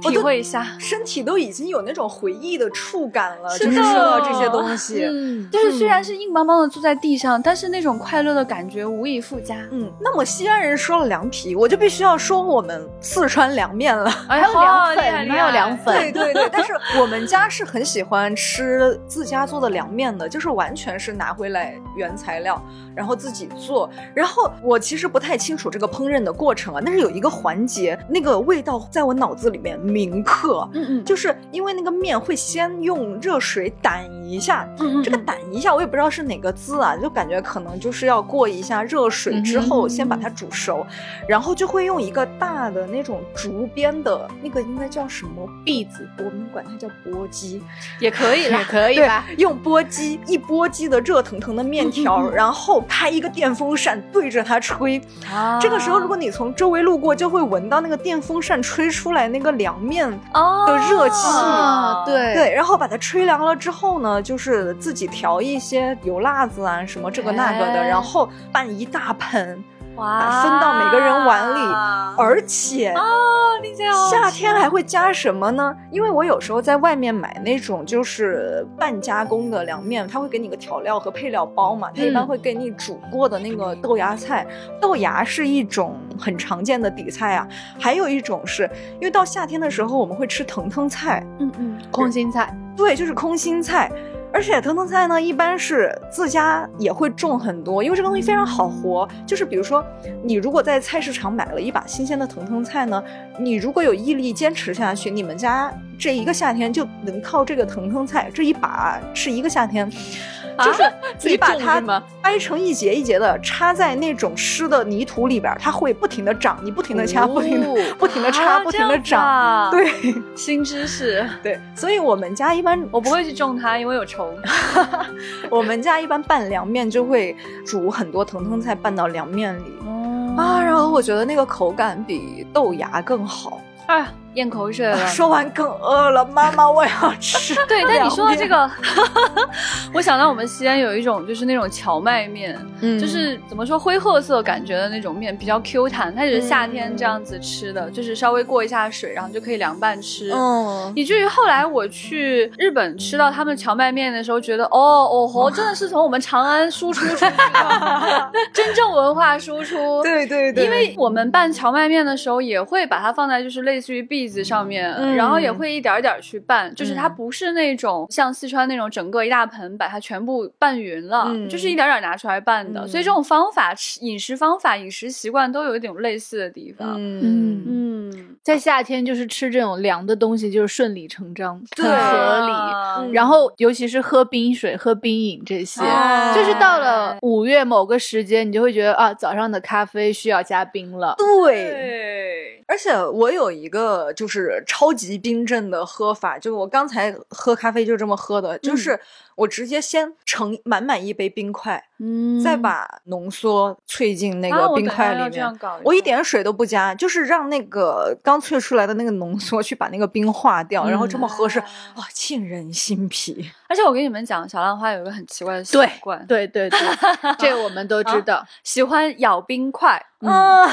Speaker 1: 体
Speaker 2: 都
Speaker 1: 会一下。
Speaker 2: 身体都已经有那种回忆的触感了，
Speaker 1: 是
Speaker 2: 就是说到这些东西。
Speaker 3: 嗯，
Speaker 1: 就是虽然是硬邦邦的坐在地上，但是那种快乐的感觉无以复加。
Speaker 2: 嗯，那么西安人说了凉皮，我就必须要说我们四川凉面了。
Speaker 1: 哎 <laughs>
Speaker 3: 还有凉粉还有凉粉
Speaker 2: 对对对，但是我们家是很喜欢吃自家做的凉面的，就是完全是拿回来原材料，然后自己做。然后我其实不太清楚这个烹饪的过程啊，但是有一个环节，那个味道在我脑子里面铭刻。
Speaker 1: 嗯嗯，
Speaker 2: 就是因为那个面会先用热水掸一下，
Speaker 1: 嗯嗯
Speaker 2: 这个掸一下我也不知道是哪个字啊，就感觉可能就是要过一下热水之后先把它煮熟，然后就会用一个大的那种竹编的那个应该叫什么篦子，我们管它叫簸箕，
Speaker 1: 也可以 <laughs>
Speaker 3: 也
Speaker 1: 啦。
Speaker 2: 对
Speaker 3: 可以吧？，
Speaker 2: 用簸箕一簸箕的热腾腾的面条，然后开一个电风扇对着它吹，
Speaker 1: 啊
Speaker 2: 这个时候如果你从周围路过，就会闻到那个电风扇吹出来那个凉面
Speaker 1: 哦
Speaker 2: 的热气。
Speaker 3: 啊，对。
Speaker 2: 对，然后把它吹凉了之后呢，就是自己调一些油辣子啊，什么这个那个的，
Speaker 1: 哎。
Speaker 2: 然后拌一大盆，
Speaker 1: 哇，
Speaker 2: 分到每个人碗里，而且。
Speaker 1: 啊，听起来好
Speaker 2: 夏天还会加什么呢？因为我有时候在外面买那种就是半加工的凉面，它会给你个调料和配料包嘛，它一般
Speaker 3: 嗯
Speaker 2: 会给你煮过的那个豆芽菜。豆芽是一种很常见的底菜啊，还有一种是因为到夏天的时候我们会吃藤藤菜，
Speaker 1: 嗯嗯，
Speaker 3: 空心菜，
Speaker 2: 对，就是空心菜。而且藤藤菜呢，一般是自家也会种很多，因为这个东西非常好活。就是比如说，你如果在菜市场买了一把新鲜的藤藤菜呢，你如果有毅力坚持下去，你们家这一个夏天就能靠这个藤藤菜这一把吃一个夏天。就是 <laughs> 你把它掰成一节一节的，插在那种湿的泥土里边，它会不停的长，你不停的掐，不停的
Speaker 3: 哦
Speaker 2: 不停的 <laughs> 插，
Speaker 1: 啊
Speaker 2: 不停的长。对
Speaker 1: 新知识，
Speaker 2: 对，所以我们家一般
Speaker 1: 我不会去种它，因为有虫。<laughs>
Speaker 2: 我们家一般拌凉面就会煮很多藤藤菜拌到凉面里
Speaker 1: 哦
Speaker 2: 啊，然后我觉得那个口感比豆芽更好。
Speaker 1: 哎呀，咽口水了。
Speaker 2: 说完更饿了，妈妈，我要吃。<laughs>
Speaker 1: 对，但你说到这
Speaker 2: 凉
Speaker 1: 个，<laughs> 我想到我们西安有一种就是那种荞麦面，
Speaker 2: 嗯，
Speaker 1: 就是怎么说灰褐色感觉的那种面，比较 Q 弹，它也是夏天这样子吃的，就是稍微过一下水，然后就可以凉拌吃。
Speaker 2: 嗯，
Speaker 1: 以至于后来我去日本吃到他们荞麦面的时候，觉得哦哦吼，真的是从我们长安输出出去的，<laughs> 真正文化输出。
Speaker 2: 对对对，
Speaker 1: 因为我们拌荞麦面的时候，也会把它放在就是类似于篦子上面，
Speaker 2: 嗯
Speaker 1: 然后也会一点一点去拌，就是它
Speaker 2: 嗯
Speaker 1: 不是那种像四川那种整个一大盆把它全部拌匀了，
Speaker 2: 嗯
Speaker 1: 就是一点点拿出来拌的。
Speaker 2: 嗯
Speaker 1: 所以这种方法、吃饮食方法、饮食习惯都有一点类似的地方。
Speaker 2: 嗯
Speaker 1: 嗯，
Speaker 3: 在夏天就是吃这种凉的东西，就是顺理成章，
Speaker 2: 对
Speaker 3: 很合理。然后，尤其是喝冰水、喝冰饮这些，
Speaker 1: 哦
Speaker 3: 就是到了五月某个时间，你就会觉得啊，早上的咖啡需要加冰了。
Speaker 2: 对。
Speaker 1: 对，
Speaker 2: 而且我有一个就是超级冰镇的喝法，就我刚才喝咖啡就这么喝的，就是我直接先盛满满一杯冰块，
Speaker 1: 嗯
Speaker 2: 再把浓缩萃进那个冰块里面。我一点水都不加，就是让那个刚萃出来的那个浓缩去把那个冰化掉，然后这么喝是
Speaker 1: 啊
Speaker 2: 啊沁人心脾。
Speaker 1: 而且我跟你们讲，小浪花有一个很奇怪的习惯，
Speaker 3: 对对对，<laughs> 这我们都知道。
Speaker 1: 喜欢咬冰块。
Speaker 2: 啊，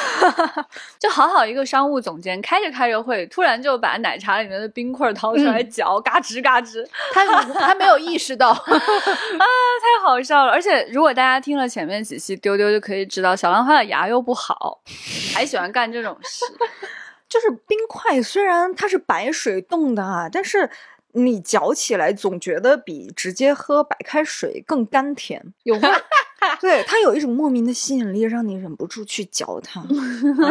Speaker 1: 就好好一个商务总监，开着开着会，突然就把奶茶里面的冰块掏出来嚼，嘎吱嘎吱，
Speaker 3: 他他没有意识到，<laughs>
Speaker 1: 太好笑了。而且如果大家听了前面几期丢丢，就可以知道小浪花的牙又不好，还喜欢干这种事。<laughs>
Speaker 2: 就是冰块，虽然它是白水冻的啊，但是你嚼起来总觉得比直接喝白开水更甘甜，有味儿。<laughs> 对，它有一种莫名的吸引力，让你忍不住去嚼它。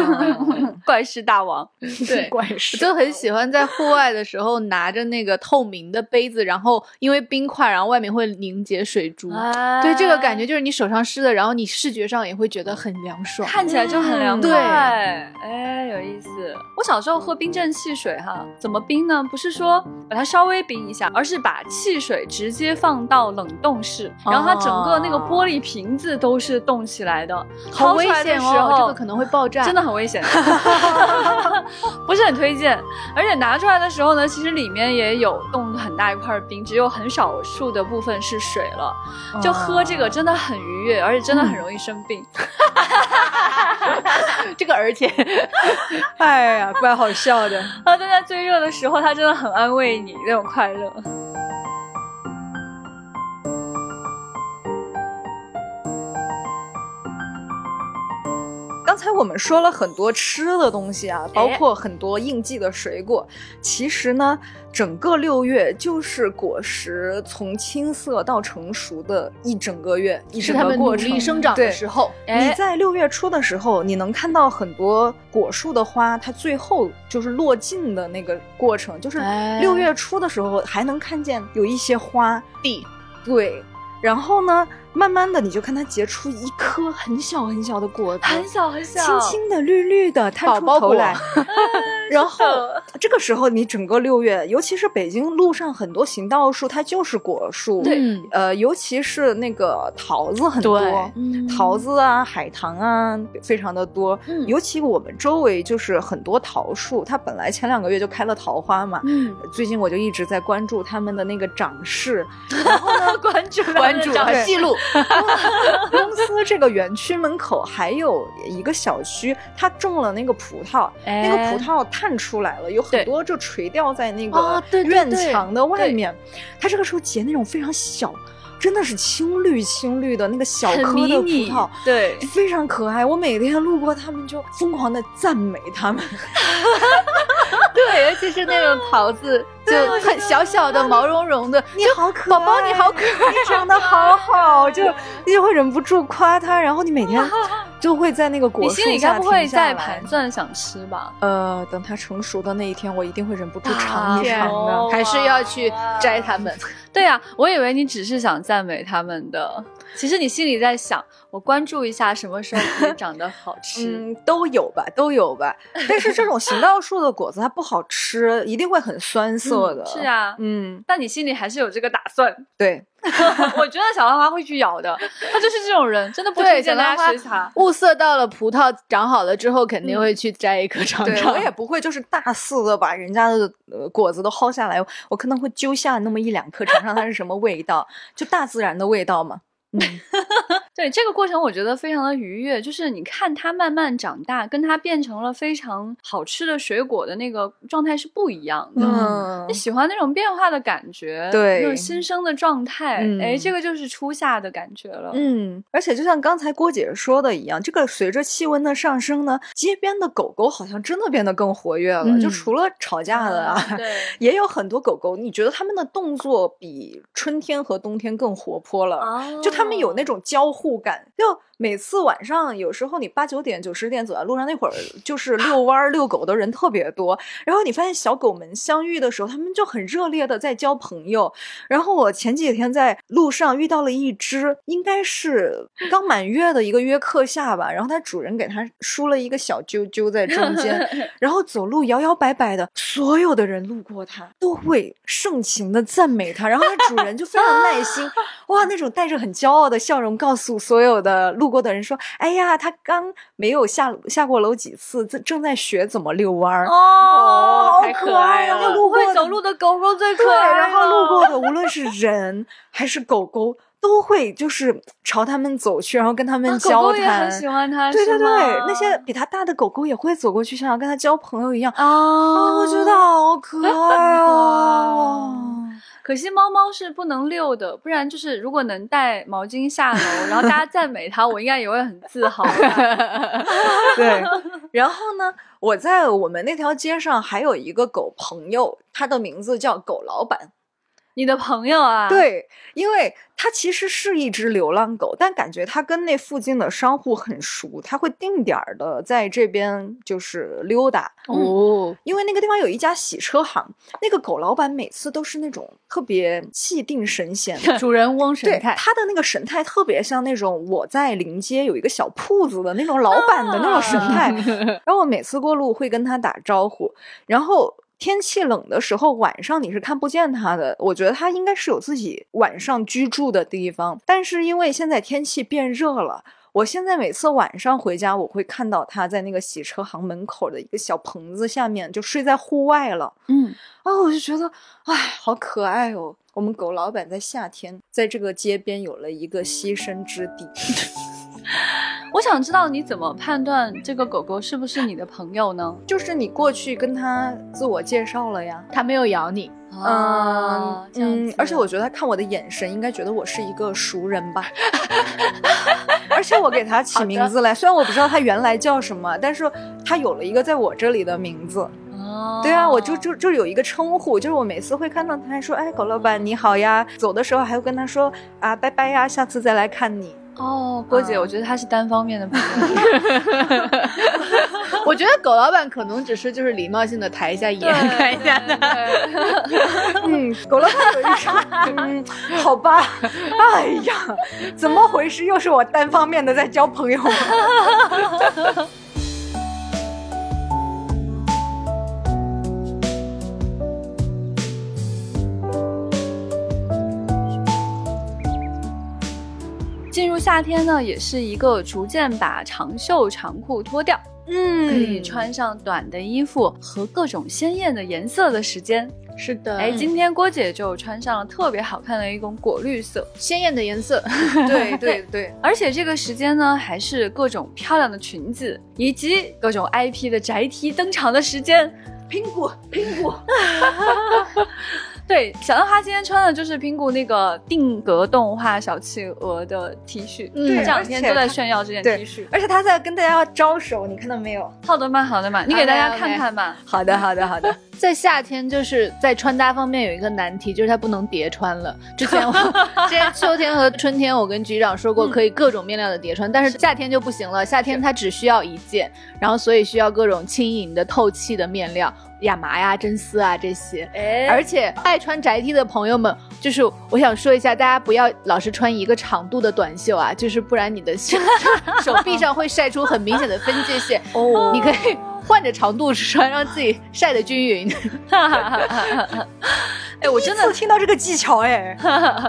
Speaker 2: <laughs>
Speaker 1: 怪事大王，<laughs>
Speaker 3: 对。
Speaker 2: 怪事
Speaker 3: 我
Speaker 2: 事。
Speaker 3: 就很喜欢在户外的时候拿着那个透明的杯子，然后因为冰块，然后外面会凝结水珠。
Speaker 1: 啊
Speaker 3: 对，这个感觉就是你手上湿的，然后你视觉上也会觉得很凉爽。
Speaker 1: 看起来就很凉快。
Speaker 3: 对
Speaker 1: 哎，有意思。我小时候喝冰镇汽水哈，怎么冰呢？不是说把它稍微冰一下，而是把汽水直接放到冷冻室，然后它整个那个玻璃瓶子都是冻起来的，
Speaker 3: 好危险哦，这个可能会爆炸。
Speaker 1: 真的很危险 <laughs> <laughs> 不是很推荐。而且拿出来的时候呢，其实里面也有冻很大一块冰，只有很少数的部分是水了。就喝这个真的很愉悦，而且真的很容易生病。<laughs>
Speaker 3: 这个，而且
Speaker 2: 哎呀，怪好笑的。
Speaker 1: 啊，但在最热的时候，它真的很安慰你那种快乐。
Speaker 2: 刚才我们说了很多吃的东西啊，包括很多应季的水果。其实呢，整个六月就是果实从青涩到成熟的一整个月，一整个过程。
Speaker 3: 力生长的
Speaker 2: 对
Speaker 3: 时候。
Speaker 1: 哎
Speaker 2: 你在六月初的时候，你能看到很多果树的花，它最后就是落尽的那个过程，就是
Speaker 3: 哎
Speaker 2: 六月初的时候还能看见有一些花
Speaker 3: 地，
Speaker 2: 对，然后呢，慢慢的你就看它结出一颗很小很小的果子，
Speaker 1: 很小很小，
Speaker 2: 青青的、绿绿的，探出
Speaker 3: 宝宝果
Speaker 2: 头来。<laughs> 然后这个时候，你整个六月，尤其是北京路上很多行道树，它就是果树。
Speaker 1: 对。
Speaker 3: 嗯
Speaker 2: 呃，尤其是那个桃子很多，桃子啊、海棠啊，非常的多。
Speaker 1: 嗯。
Speaker 2: 尤其我们周围就是很多桃树，它本来前两个月就开了桃花嘛。
Speaker 1: 嗯，
Speaker 2: 最近我就一直在关注它们的那个长势，<laughs> 然后呢，
Speaker 1: 关注
Speaker 3: 关注记录，<laughs>
Speaker 2: 公司这个园区门口还有一个小区，它种了那个葡萄，
Speaker 1: 哎
Speaker 2: 那个葡萄探出来了，有很多就垂吊在那
Speaker 1: 哦
Speaker 2: 个院墙的外
Speaker 1: 对
Speaker 2: 面。它这个时候结那种非常小，真的是青绿青绿的那个小颗的葡萄，，
Speaker 1: 对，
Speaker 2: 非常可爱。我每天路过他们就疯狂的赞美他们。<laughs> <laughs>
Speaker 3: 对，尤其是那种桃子，就很小小的、毛茸茸的，
Speaker 2: 你好可爱
Speaker 3: 宝宝
Speaker 2: 爱
Speaker 3: 你好可爱，
Speaker 2: 你长得好好，<laughs> 就你就会忍不住夸它，然后你每天 <laughs> 就会在那个果
Speaker 1: 你
Speaker 2: 树
Speaker 1: 心里
Speaker 2: 下
Speaker 1: 该不会在盘算想吃吧？
Speaker 2: 呃，等它成熟的那一天，我一定会忍不住
Speaker 1: 啊
Speaker 2: 尝一尝的。
Speaker 1: 哦
Speaker 3: 还是要去摘它们。<laughs>
Speaker 1: 对呀、我以为你只是想赞美它们的，其实你心里在想，我关注一下什么时候可以长得好吃。
Speaker 2: 嗯，都有吧，都有吧。但是这种行道树的果子它不好吃，一定会很酸涩
Speaker 1: 是，啊，
Speaker 2: 嗯，
Speaker 1: 但你心里还是有这个打算。<laughs>
Speaker 2: 对，<laughs>
Speaker 1: 我觉得小浪花会去咬的，他就是这种人，真的不，推荐大家吃它。
Speaker 3: 物色到了葡萄长好了之后，肯定会去摘一颗尝
Speaker 2: 对
Speaker 3: 尝。
Speaker 2: 我也不会就是大肆的把人家的呃果子都薅下来，我可能会揪下那么一两颗，尝尝它是什么味道，就大自然的味道嘛。嗯，<laughs>
Speaker 1: 对这个过程，我觉得非常的愉悦，就是你看它慢慢长大，跟它变成了非常好吃的水果的那个状态是不一样的。
Speaker 2: 嗯
Speaker 1: 你喜欢那种变化的感觉，
Speaker 2: 对
Speaker 1: 那种新生的状态，
Speaker 2: 嗯
Speaker 1: 哎，这个就是初夏的感觉了。
Speaker 2: 嗯，而且就像刚才郭姐说的一样，这个随着气温的上升呢，街边的狗狗好像真的变得更活跃了。
Speaker 3: 嗯
Speaker 2: 就除了吵架的啊，
Speaker 1: 对，<laughs>
Speaker 2: 也有很多狗狗，你觉得它们的动作比春天和冬天更活泼了。
Speaker 1: 哦
Speaker 2: 就它们有那种交互感，就每次晚上，有时候你八九点、九十点走在路上，那会儿就是遛弯儿、遛狗的人特别多。然后你发现小狗们相遇的时候，它们就很热烈的在交朋友。然后我前几天在路上遇到了一只，应该是刚满月的一个约克夏吧，然后它主人给它梳了一个小揪揪在中间，<laughs> 然后走路摇摇摆摆的，所有的人路过它都会盛情的赞美它，然后它主人就非常耐心，<laughs> 哇，那种带着很骄傲的笑容，告诉所有的路过的人说：“哎呀，它刚没有下下过楼几次，正正在学怎么遛弯儿。
Speaker 1: 哦，
Speaker 2: 好
Speaker 1: 太
Speaker 2: 可爱
Speaker 1: 了！
Speaker 2: 啊路过的
Speaker 1: 会走路的狗狗最，可爱了。
Speaker 2: 然后路过的无论是人还是狗狗，都会就是朝他们走去，然后跟他们
Speaker 1: 啊
Speaker 2: 交
Speaker 1: 狗狗也
Speaker 2: 谈。
Speaker 1: 很喜欢它，
Speaker 2: 对对对，那些比它大的狗狗也会走过去，想要跟它交朋友一样。啊，
Speaker 1: 哦，
Speaker 2: 我觉得好可爱啊！<laughs>
Speaker 1: 可惜猫猫是不能遛的，不然就是如果能带毛巾下楼，然后大家赞美它，我应该也会很自豪。<laughs>
Speaker 2: 对，然后呢，我在我们那条街上还有一个狗朋友，它的名字叫狗老板。
Speaker 1: 你的朋友啊，，
Speaker 2: 对，因为它其实是一只流浪狗，但感觉它跟那附近的商户很熟，它会定点儿的在这边就是溜达。
Speaker 3: 哦，
Speaker 2: 因为那个地方有一家洗车行，那个狗老板每次都是那种特别气定神闲。<laughs>
Speaker 3: 主人翁神态，
Speaker 2: 他的那个神态特别像那种我在临街有一个小铺子的那种老板的那种神态，然后我每次过路会跟他打招呼，然后。天气冷的时候，晚上你是看不见它的。我觉得它应该是有自己晚上居住的地方，但是因为现在天气变热了，我现在每次晚上回家，我会看到它在那个洗车行门口的一个小棚子下面，就睡在户外了。
Speaker 1: 嗯，
Speaker 2: 啊，我就觉得，哎，好可爱哦！我们狗老板在夏天在这个街边有了一个栖身之地。<laughs>
Speaker 1: 我想知道你怎么判断这个狗狗是不是你的朋友呢？
Speaker 2: 就是你过去跟它自我介绍了呀。
Speaker 3: 它没有咬你，
Speaker 1: 啊，这样子，
Speaker 2: 嗯而且我觉得它看我的眼神，应该觉得我是一个熟人吧。而 <laughs> 而且我给它起名字来，虽然我不知道它原来叫什么，但是它有了一个在我这里的名字。
Speaker 1: 哦
Speaker 2: 对啊，我就就就有一个称呼，就是我每次会看到它还说，哎，狗老板你好呀，走的时候还会跟它说啊，拜拜呀，下次再来看你。
Speaker 1: 哦，郭姐，
Speaker 2: 嗯
Speaker 1: 我觉得他是单方面的朋友。<laughs>
Speaker 3: 我觉得狗老板可能只是就是礼貌性的抬一下眼，看一下 <laughs>
Speaker 2: 嗯，狗老板有一种，嗯，好吧，哎呀，怎么回事？又是我单方面的在交朋友吗？
Speaker 1: 入夏天呢，也是一个逐渐把长袖长裤脱掉，嗯。可以
Speaker 2: 嗯，
Speaker 1: 穿上短的衣服和各种鲜艳的颜色的时间。
Speaker 3: 是的，
Speaker 1: 哎，今天郭姐就穿上了特别好看的一种果绿色，
Speaker 3: 鲜艳的颜色，<laughs>
Speaker 2: 对对对，
Speaker 1: 而且这个时间呢，还是各种漂亮的裙子以及各种 IP 的宅 T 登场的时间。
Speaker 2: 苹果苹果，<laughs>
Speaker 1: 对，小浪花今天穿的就是苹果那个定格动画小企鹅的 T 恤，
Speaker 3: 嗯
Speaker 1: 这两天都在炫耀这件 T 恤。
Speaker 2: 而且他在跟大家招手，你看到没有？
Speaker 1: 好的嘛，好的嘛，你给大家看看嘛。
Speaker 2: 好的好的好的，<laughs>
Speaker 3: 在夏天就是在穿搭方面有一个难题，就是它不能叠穿了。之前我 <laughs> 之前秋天和春天，我跟局长说过可以各种面料的叠穿，但是夏天就不行了。夏天它只需要一件，然后所以需要各种轻盈的、透气的面料，亚麻呀、真丝啊这些。
Speaker 1: 哎
Speaker 3: 而且爱穿宅 T 的朋友们，就是我想说一下，大家不要老是穿一个长度的短袖啊，就是不然你的手 <laughs> 手臂上会晒出很明显的分界线。
Speaker 2: 哦
Speaker 3: 你可以换着长度穿，让自己晒得均匀。<laughs>
Speaker 1: 哎，我真的
Speaker 2: 听到这个技巧，哎，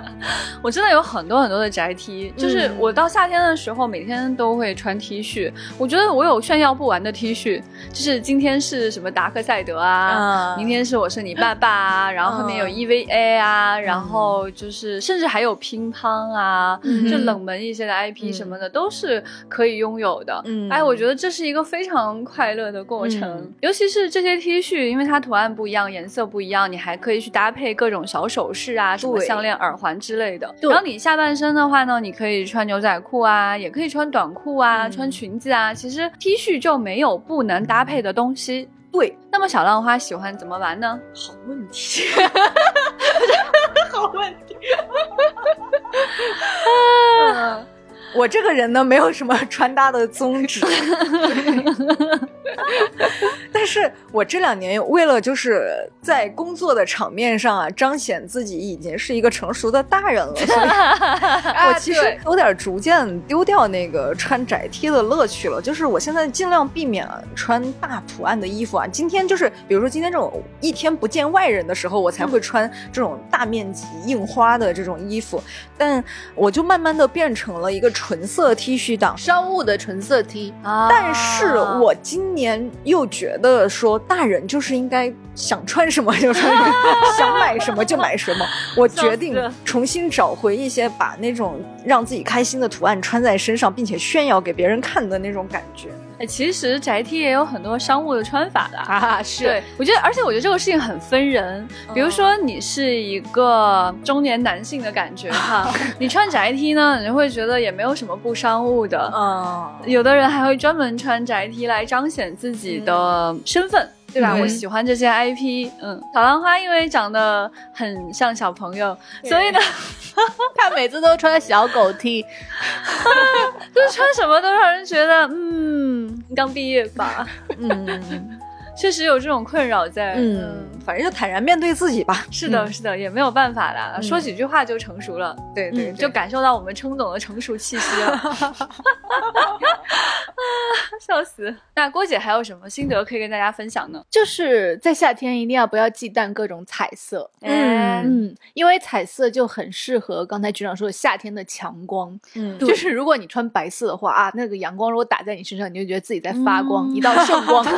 Speaker 2: <laughs>
Speaker 1: 我真的有很多很多的宅 T，就是
Speaker 2: 嗯。
Speaker 1: 我到夏天的时候每天都会穿 T 恤。我觉得我有炫耀不完的 T 恤，就是今天是什么达克赛德啊，
Speaker 2: 嗯。
Speaker 1: 明天是我是你爸爸啊，然后后面有
Speaker 2: 嗯
Speaker 1: EVA 啊，然后就是甚至还有乒乓啊，
Speaker 2: 嗯。
Speaker 1: 就冷门一些的 IP 什么的、都是可以拥有的。
Speaker 2: 嗯。
Speaker 1: 哎，我觉得这是一个非常快乐的过程，
Speaker 2: 嗯
Speaker 1: 尤其是这些 T 恤，因为它图案不一样，颜色不一样，你还可以去搭配各种小首饰啊，什么项链、耳环之类的。
Speaker 3: 对
Speaker 1: 然后你下半身的话呢，你可以穿牛仔裤啊，也可以穿短裤啊，
Speaker 2: 嗯
Speaker 1: 穿裙子啊。其实 T 恤就没有不能搭配的东西。
Speaker 2: 对，
Speaker 1: 那么小浪花喜欢怎么玩呢？
Speaker 2: 好问题，<laughs>
Speaker 3: 好问题。<laughs>
Speaker 2: 嗯我这个人呢，没有什么穿搭的宗旨，<laughs> 但是我这两年为了就是在工作的场面上啊，彰显自己已经是一个成熟的大人了，<laughs> 所以我其实有点逐渐丢掉那个穿窄 T 的乐趣了。就是我现在尽量避免穿大图案的衣服啊。今天就是比如说今天这种一天不见外人的时候，我才会穿这种大面积印花的这种衣服。但我就慢慢的变成了一个纯色 T 恤党。
Speaker 3: 商务的纯色 T，
Speaker 1: 啊
Speaker 2: 但是我今年又觉得说，大人就是应该想穿什么就穿什么，<laughs> 想买什么就买什么。我决定重新找回一些把那种让自己开心的图案穿在身上，并且炫耀给别人看的那种感觉。
Speaker 1: 哎，其实宅 T 也有很多商务的穿法的啊。
Speaker 3: 啊，是
Speaker 1: 对，我觉得，而且我觉得这个事情很分人。比如说，你是一个中年男性的感觉哈，你穿宅 T 呢，你会觉得也没有什么不商务的。
Speaker 2: 嗯，
Speaker 1: 有的人还会专门穿宅 T 来彰显自己的身份。对吧？
Speaker 3: 嗯
Speaker 1: 我喜欢这些 IP，嗯，小兰花因为长得很像小朋友，所以呢，<laughs>
Speaker 3: 他每次都穿小狗 T，<laughs>
Speaker 1: 就是穿什么都让人觉得，嗯，你刚毕业吧？
Speaker 2: 嗯 <laughs>
Speaker 1: 确实有这种困扰在。
Speaker 2: 嗯，反正就坦然面对自己吧。
Speaker 1: 是的，
Speaker 2: 嗯
Speaker 1: 是的，也没有办法的，
Speaker 2: 嗯
Speaker 1: 说几句话就成熟了。
Speaker 2: 对对，
Speaker 1: 嗯，就感受到我们冲总的成熟气息了，<laughs> 笑死！那郭姐还有什么心得可以跟大家分享呢？
Speaker 3: 就是在夏天一定要不要忌惮各种彩色。
Speaker 2: 嗯
Speaker 3: 嗯，因为彩色就很适合刚才局长说的夏天的强光。
Speaker 2: 嗯
Speaker 3: 就是如果你穿白色的话啊，那个阳光如果打在你身上，你就觉得自己在发光，
Speaker 1: 嗯
Speaker 3: 一道圣光。<laughs>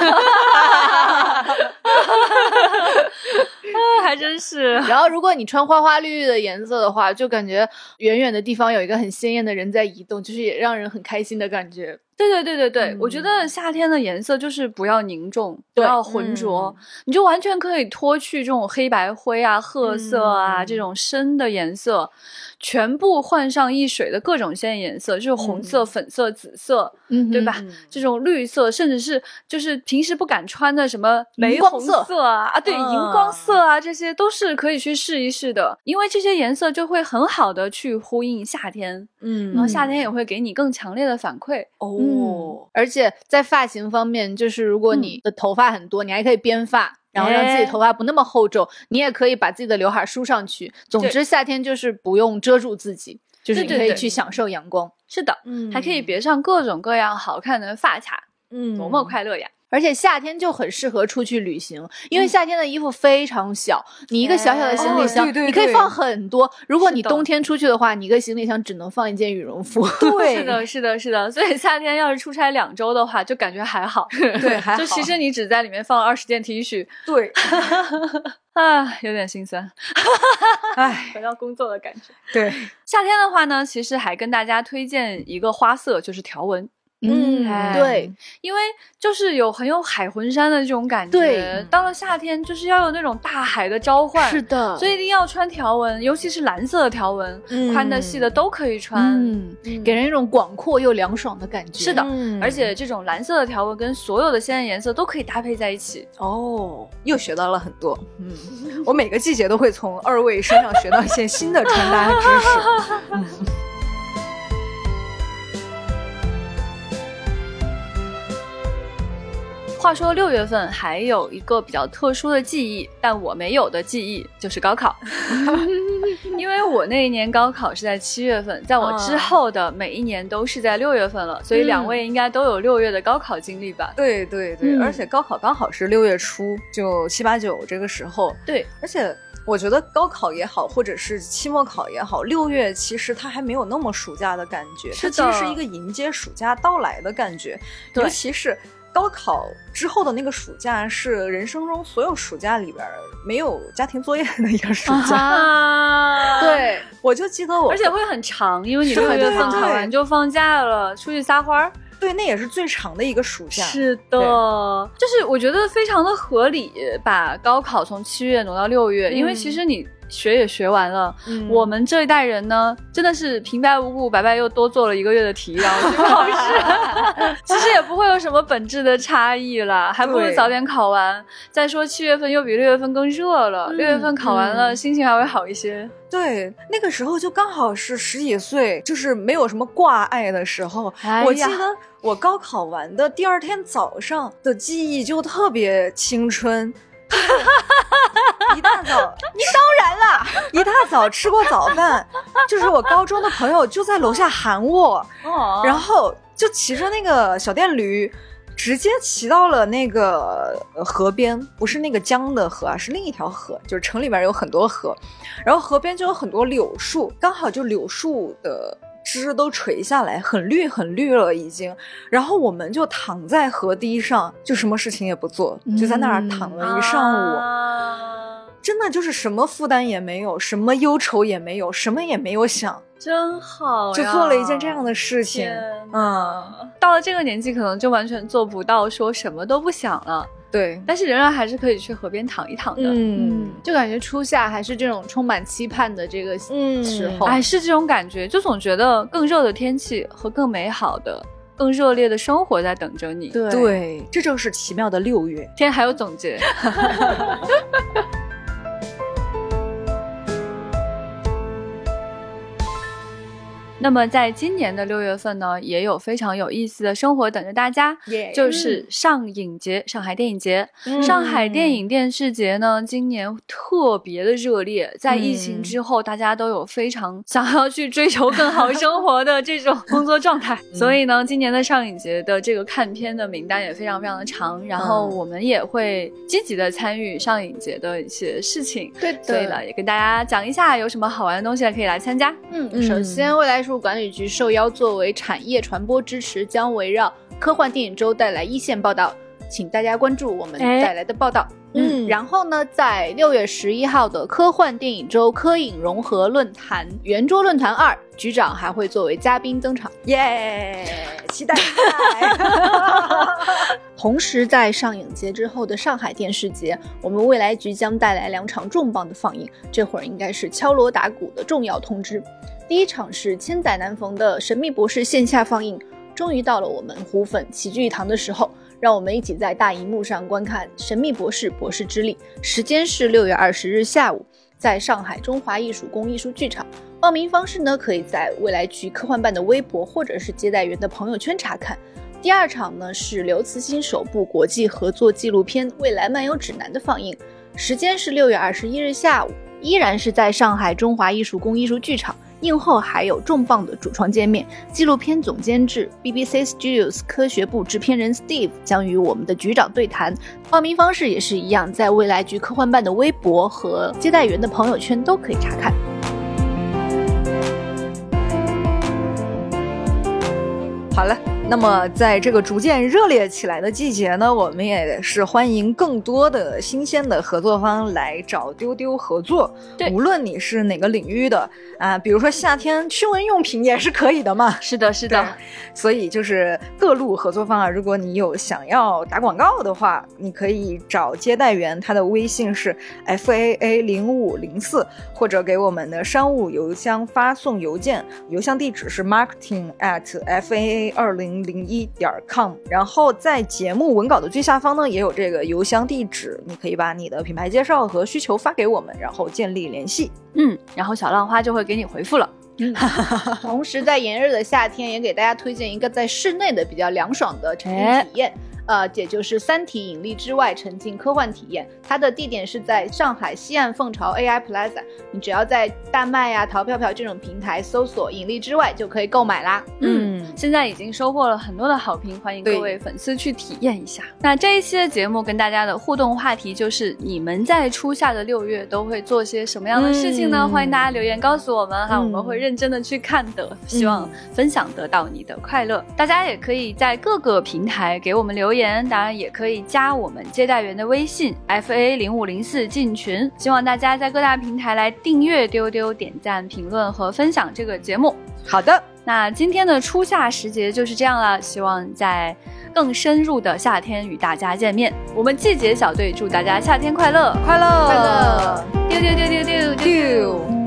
Speaker 3: <laughs>
Speaker 1: 啊，还真是。<laughs>
Speaker 3: 然后如果你穿花花绿绿的颜色的话，就感觉远远的地方有一个很鲜艳的人在移动，就是也让人很开心的感觉。
Speaker 1: 对对对对对，
Speaker 2: 嗯
Speaker 1: 我觉得夏天的颜色就是不要凝重，不要浑浊，你就完全可以脱去这种黑白灰啊、褐色啊、
Speaker 2: 嗯
Speaker 1: 这种深的颜色，全部换上一水的各种鲜艳颜色，就是红色、
Speaker 2: 嗯
Speaker 1: 粉色、紫色，
Speaker 3: 嗯
Speaker 1: 对吧？
Speaker 2: 嗯
Speaker 1: 这种绿色，甚至是就是平时不敢穿的什么玫红
Speaker 3: 色
Speaker 1: 色啊啊，对，
Speaker 2: 嗯
Speaker 1: 荧光色啊，这些都是可以去试一试的，因为这些颜色就会很好的去呼应夏天，
Speaker 2: 嗯
Speaker 1: 然后夏天也会给你更强烈的反馈。
Speaker 2: 哦
Speaker 3: 嗯，而且在发型方面，就是如果你的头发很多，你还可以编发。然后让自己
Speaker 1: 哎
Speaker 3: 头发不那么厚重，你也可以把自己的刘海梳上去。总之，夏天就是不用遮住自己，就是你可以去享受阳光。
Speaker 1: 是的，
Speaker 2: 嗯
Speaker 1: 还可以别上各种各样好看的发卡，
Speaker 2: 嗯
Speaker 1: 多么快乐呀！
Speaker 3: 而且夏天就很适合出去旅行，因
Speaker 1: 嗯
Speaker 3: 为夏天的衣服非常小，你一个小小的行李
Speaker 2: 哦
Speaker 3: 箱，你可以放很多。如果你冬天出去的话，你一个行李箱只能放一件羽绒服。<laughs>
Speaker 2: 对
Speaker 1: 是的，是的，是的。所以夏天要是出差两周的话，就感觉还好。
Speaker 2: 对还好 <laughs>
Speaker 1: 就其实你只在里面放了二十件 T 恤
Speaker 2: 对，<laughs>
Speaker 1: 啊，有点心酸。
Speaker 2: 哎，
Speaker 1: 回到工作的感觉。
Speaker 2: 对，
Speaker 1: 夏天的话呢，其实还跟大家推荐一个花色，就是条纹。
Speaker 2: 嗯
Speaker 1: 哎
Speaker 3: 对，
Speaker 1: 因为就是有很有海魂衫的这种感觉。
Speaker 3: 对
Speaker 1: 到了夏天就是要有那种大海的召唤。
Speaker 3: 是的，
Speaker 1: 所以一定要穿条纹，尤其是蓝色的条纹，
Speaker 2: 嗯
Speaker 1: 宽的、细的都可以穿。
Speaker 3: 嗯，给人一种广阔又凉爽的感觉。
Speaker 1: 是的
Speaker 2: 嗯
Speaker 1: 而且这种蓝色的条纹跟所有的鲜艳颜色都可以搭配在一起。
Speaker 2: 哦，又学到了很多。嗯，我每个季节都会从二位身上学到一些新的穿搭知识。<laughs> 嗯，
Speaker 1: 话说六月份还有一个比较特殊的记忆，但我没有的记忆就是高考，<laughs> 因为我那一年高考是在七月份，在我之后的每一年都是在六月份了，所以两位应该都有六月的高考经历吧？
Speaker 2: 对对对，
Speaker 3: 嗯
Speaker 2: 而且高考刚好是六月初，就七八九这个时候。
Speaker 1: 对，
Speaker 2: 而且我觉得高考也好，或者是期末考也好，六月其实它还没有那么暑假的感觉，它其实是一个迎接暑假到来的感觉，尤其是。高考之后的那个暑假是人生中所有暑假里边儿没有家庭作业的一个暑假。
Speaker 1: 啊，
Speaker 3: 对，
Speaker 2: 我就记得我，
Speaker 1: 而且会很长，因为你六月份考完就放假了，出去撒欢儿。
Speaker 2: 对，那也是最长的一个暑假。
Speaker 1: 是的，就是我觉得非常的合理，把高考从七月挪到六月，因为
Speaker 2: 嗯
Speaker 1: 其实你学也学完了，
Speaker 2: 嗯
Speaker 1: 我们这一代人呢，真的是平白无故白白又多做了一个月的题，然后去考试，<laughs> 其实也不会有什么本质的差异啦，还不如早点考完。再说七月份又比六月份更热了，六、月份考完了、
Speaker 2: 嗯
Speaker 1: 心情还会好一些。
Speaker 2: 对，那个时候就刚好是十几岁，就是没有什么挂碍的时候。
Speaker 1: 哎
Speaker 2: 我记得我高考完的第二天早上的记忆就特别青春。<laughs> 一大早，你当然了！一大早吃过早饭，就是我高中的朋友就在楼下喊我，
Speaker 1: 哦
Speaker 2: 然后就骑着那个小电驴，直接骑到了那个呃河边，不是那个江的河啊，是另一条河，就是城里面有很多河，然后河边就有很多柳树，刚好就柳树的。枝都垂下来，很绿很绿了已经。然后我们就躺在河堤上，就什么事情也不做，就在那儿躺了一上午。
Speaker 1: 啊
Speaker 2: 真的就是什么负担也没有，什么忧愁也没有，什么也没有想，
Speaker 1: 真好，
Speaker 2: 就做了一件这样的事情。
Speaker 1: 天
Speaker 2: 嗯，
Speaker 1: 到了这个年纪，可能就完全做不到说什么都不想了，
Speaker 2: 对，
Speaker 1: 但是仍然还是可以去河边躺一躺的。
Speaker 2: 嗯
Speaker 3: 就感觉初夏还是这种充满期盼的这个
Speaker 2: 嗯
Speaker 3: 时候。
Speaker 1: 哎，是这种感觉，就总觉得更热的天气和更美好的、更热烈的生活在等着你。，
Speaker 3: 对
Speaker 2: 对，这正是奇妙的六月。
Speaker 1: 天还有总结。<laughs> 那么，在今年的六月份呢，也有非常有意思的生活等着大家，就是上影节，上海电影节。
Speaker 2: 嗯
Speaker 1: 上海电影电视节呢，今年特别的热烈，在疫情之后，大家都有非常想要去追求更好生活的这种 <laughs> 工作状态，所以呢，今年的上影节的这个看片的名单也非常非常的长，然后
Speaker 2: 嗯
Speaker 1: 我们也会积极的参与上影节的一些事情。
Speaker 3: 对的
Speaker 1: 所以呢，也跟大家讲一下有什么好玩的东西可以来参加。
Speaker 3: 嗯，
Speaker 2: 嗯
Speaker 3: 首先，未来事务管理局受邀作为产业传播支持，将围绕科幻电影周带来一线报道，请大家关注我们
Speaker 1: 哎
Speaker 3: 带来的报道。
Speaker 2: 嗯
Speaker 3: 然后呢，在六月十一号的科幻电影周科影融合论坛圆桌论坛二，局长还会作为嘉宾登场。
Speaker 2: 耶，期待。<laughs>
Speaker 3: 同时，在上影节之后的上海电视节，我们未来局将带来两场重磅的放映，这会儿应该是敲锣打鼓的重要通知。第一场是千载难逢的《神秘博士》线下放映，终于到了我们虎粉齐聚一堂的时候。让我们一起在大荧幕上观看《神秘博士：博士之力》，时间是六月二十日下午，在上海中华艺术宫艺术剧场。报名方式呢，可以在未来局科幻办的微博或者是接待员的朋友圈查看。第二场呢是刘慈欣首部国际合作纪录片《未来漫游指南》的放映，时间是六月二十一日下午，依然是在上海中华艺术宫艺术剧场。映后还有重磅的主创见面，纪录片总监制 BBC Studios 科学部制片人 Steve 将与我们的局长对谈。报名方式也是一样，在未来局科幻办的微博和接待员的朋友圈都可以查看。
Speaker 2: 好了。那么，在这个逐渐热烈起来的季节呢，我们也是欢迎更多的新鲜的合作方来找丢丢合作。
Speaker 1: 对，
Speaker 2: 无论你是哪个领域的啊，比如说夏天驱蚊用品也是可以的嘛。<laughs>
Speaker 1: 是的，是的。
Speaker 2: 所以就是各路合作方啊，如果你有想要打广告的话，你可以找接待员，他的微信是 f a a 零五零四，或者给我们的商务邮箱发送邮件，邮箱地址是 marketing at f a a 二零。零一点 com，然后在节目文稿的最下方呢，也有这个邮箱地址，你可以把你的品牌介绍和需求发给我们，然后建立联系。
Speaker 1: 嗯，然后小浪花就会给你回复了。
Speaker 3: 嗯，<laughs> 同时在炎热的夏天，也给大家推荐一个在室内的比较凉爽的沉浸体验。呃，也就是《三体：引力之外》沉浸科幻体验，它的地点是在上海西岸凤巢 AI Plaza。你只要在大麦呀、淘票票这种平台搜索“引力之外”就可以购买啦。
Speaker 1: 嗯，现在已经收获了很多的好评，欢迎各位粉丝去体验一下。那这一期的节目跟大家的互动话题就是：你们在初夏的六月都会做些什么样的事情呢？欢迎大家留言告诉我们哈，我们会认真的去看的。希望分享得到你的快乐。大家也可以在各个平台给我们留。留言当然也可以加我们接待员的微信 f a 零五零四进群，希望大家在各大平台来订阅丢丢、点赞、评论和分享这个节目。
Speaker 2: 好的，
Speaker 1: 那今天的初夏时节就是这样了，希望在更深入的夏天与大家见面。我们季节小队祝大家夏天快乐，
Speaker 2: 快乐，
Speaker 1: 快乐，丢丢丢丢丢丢。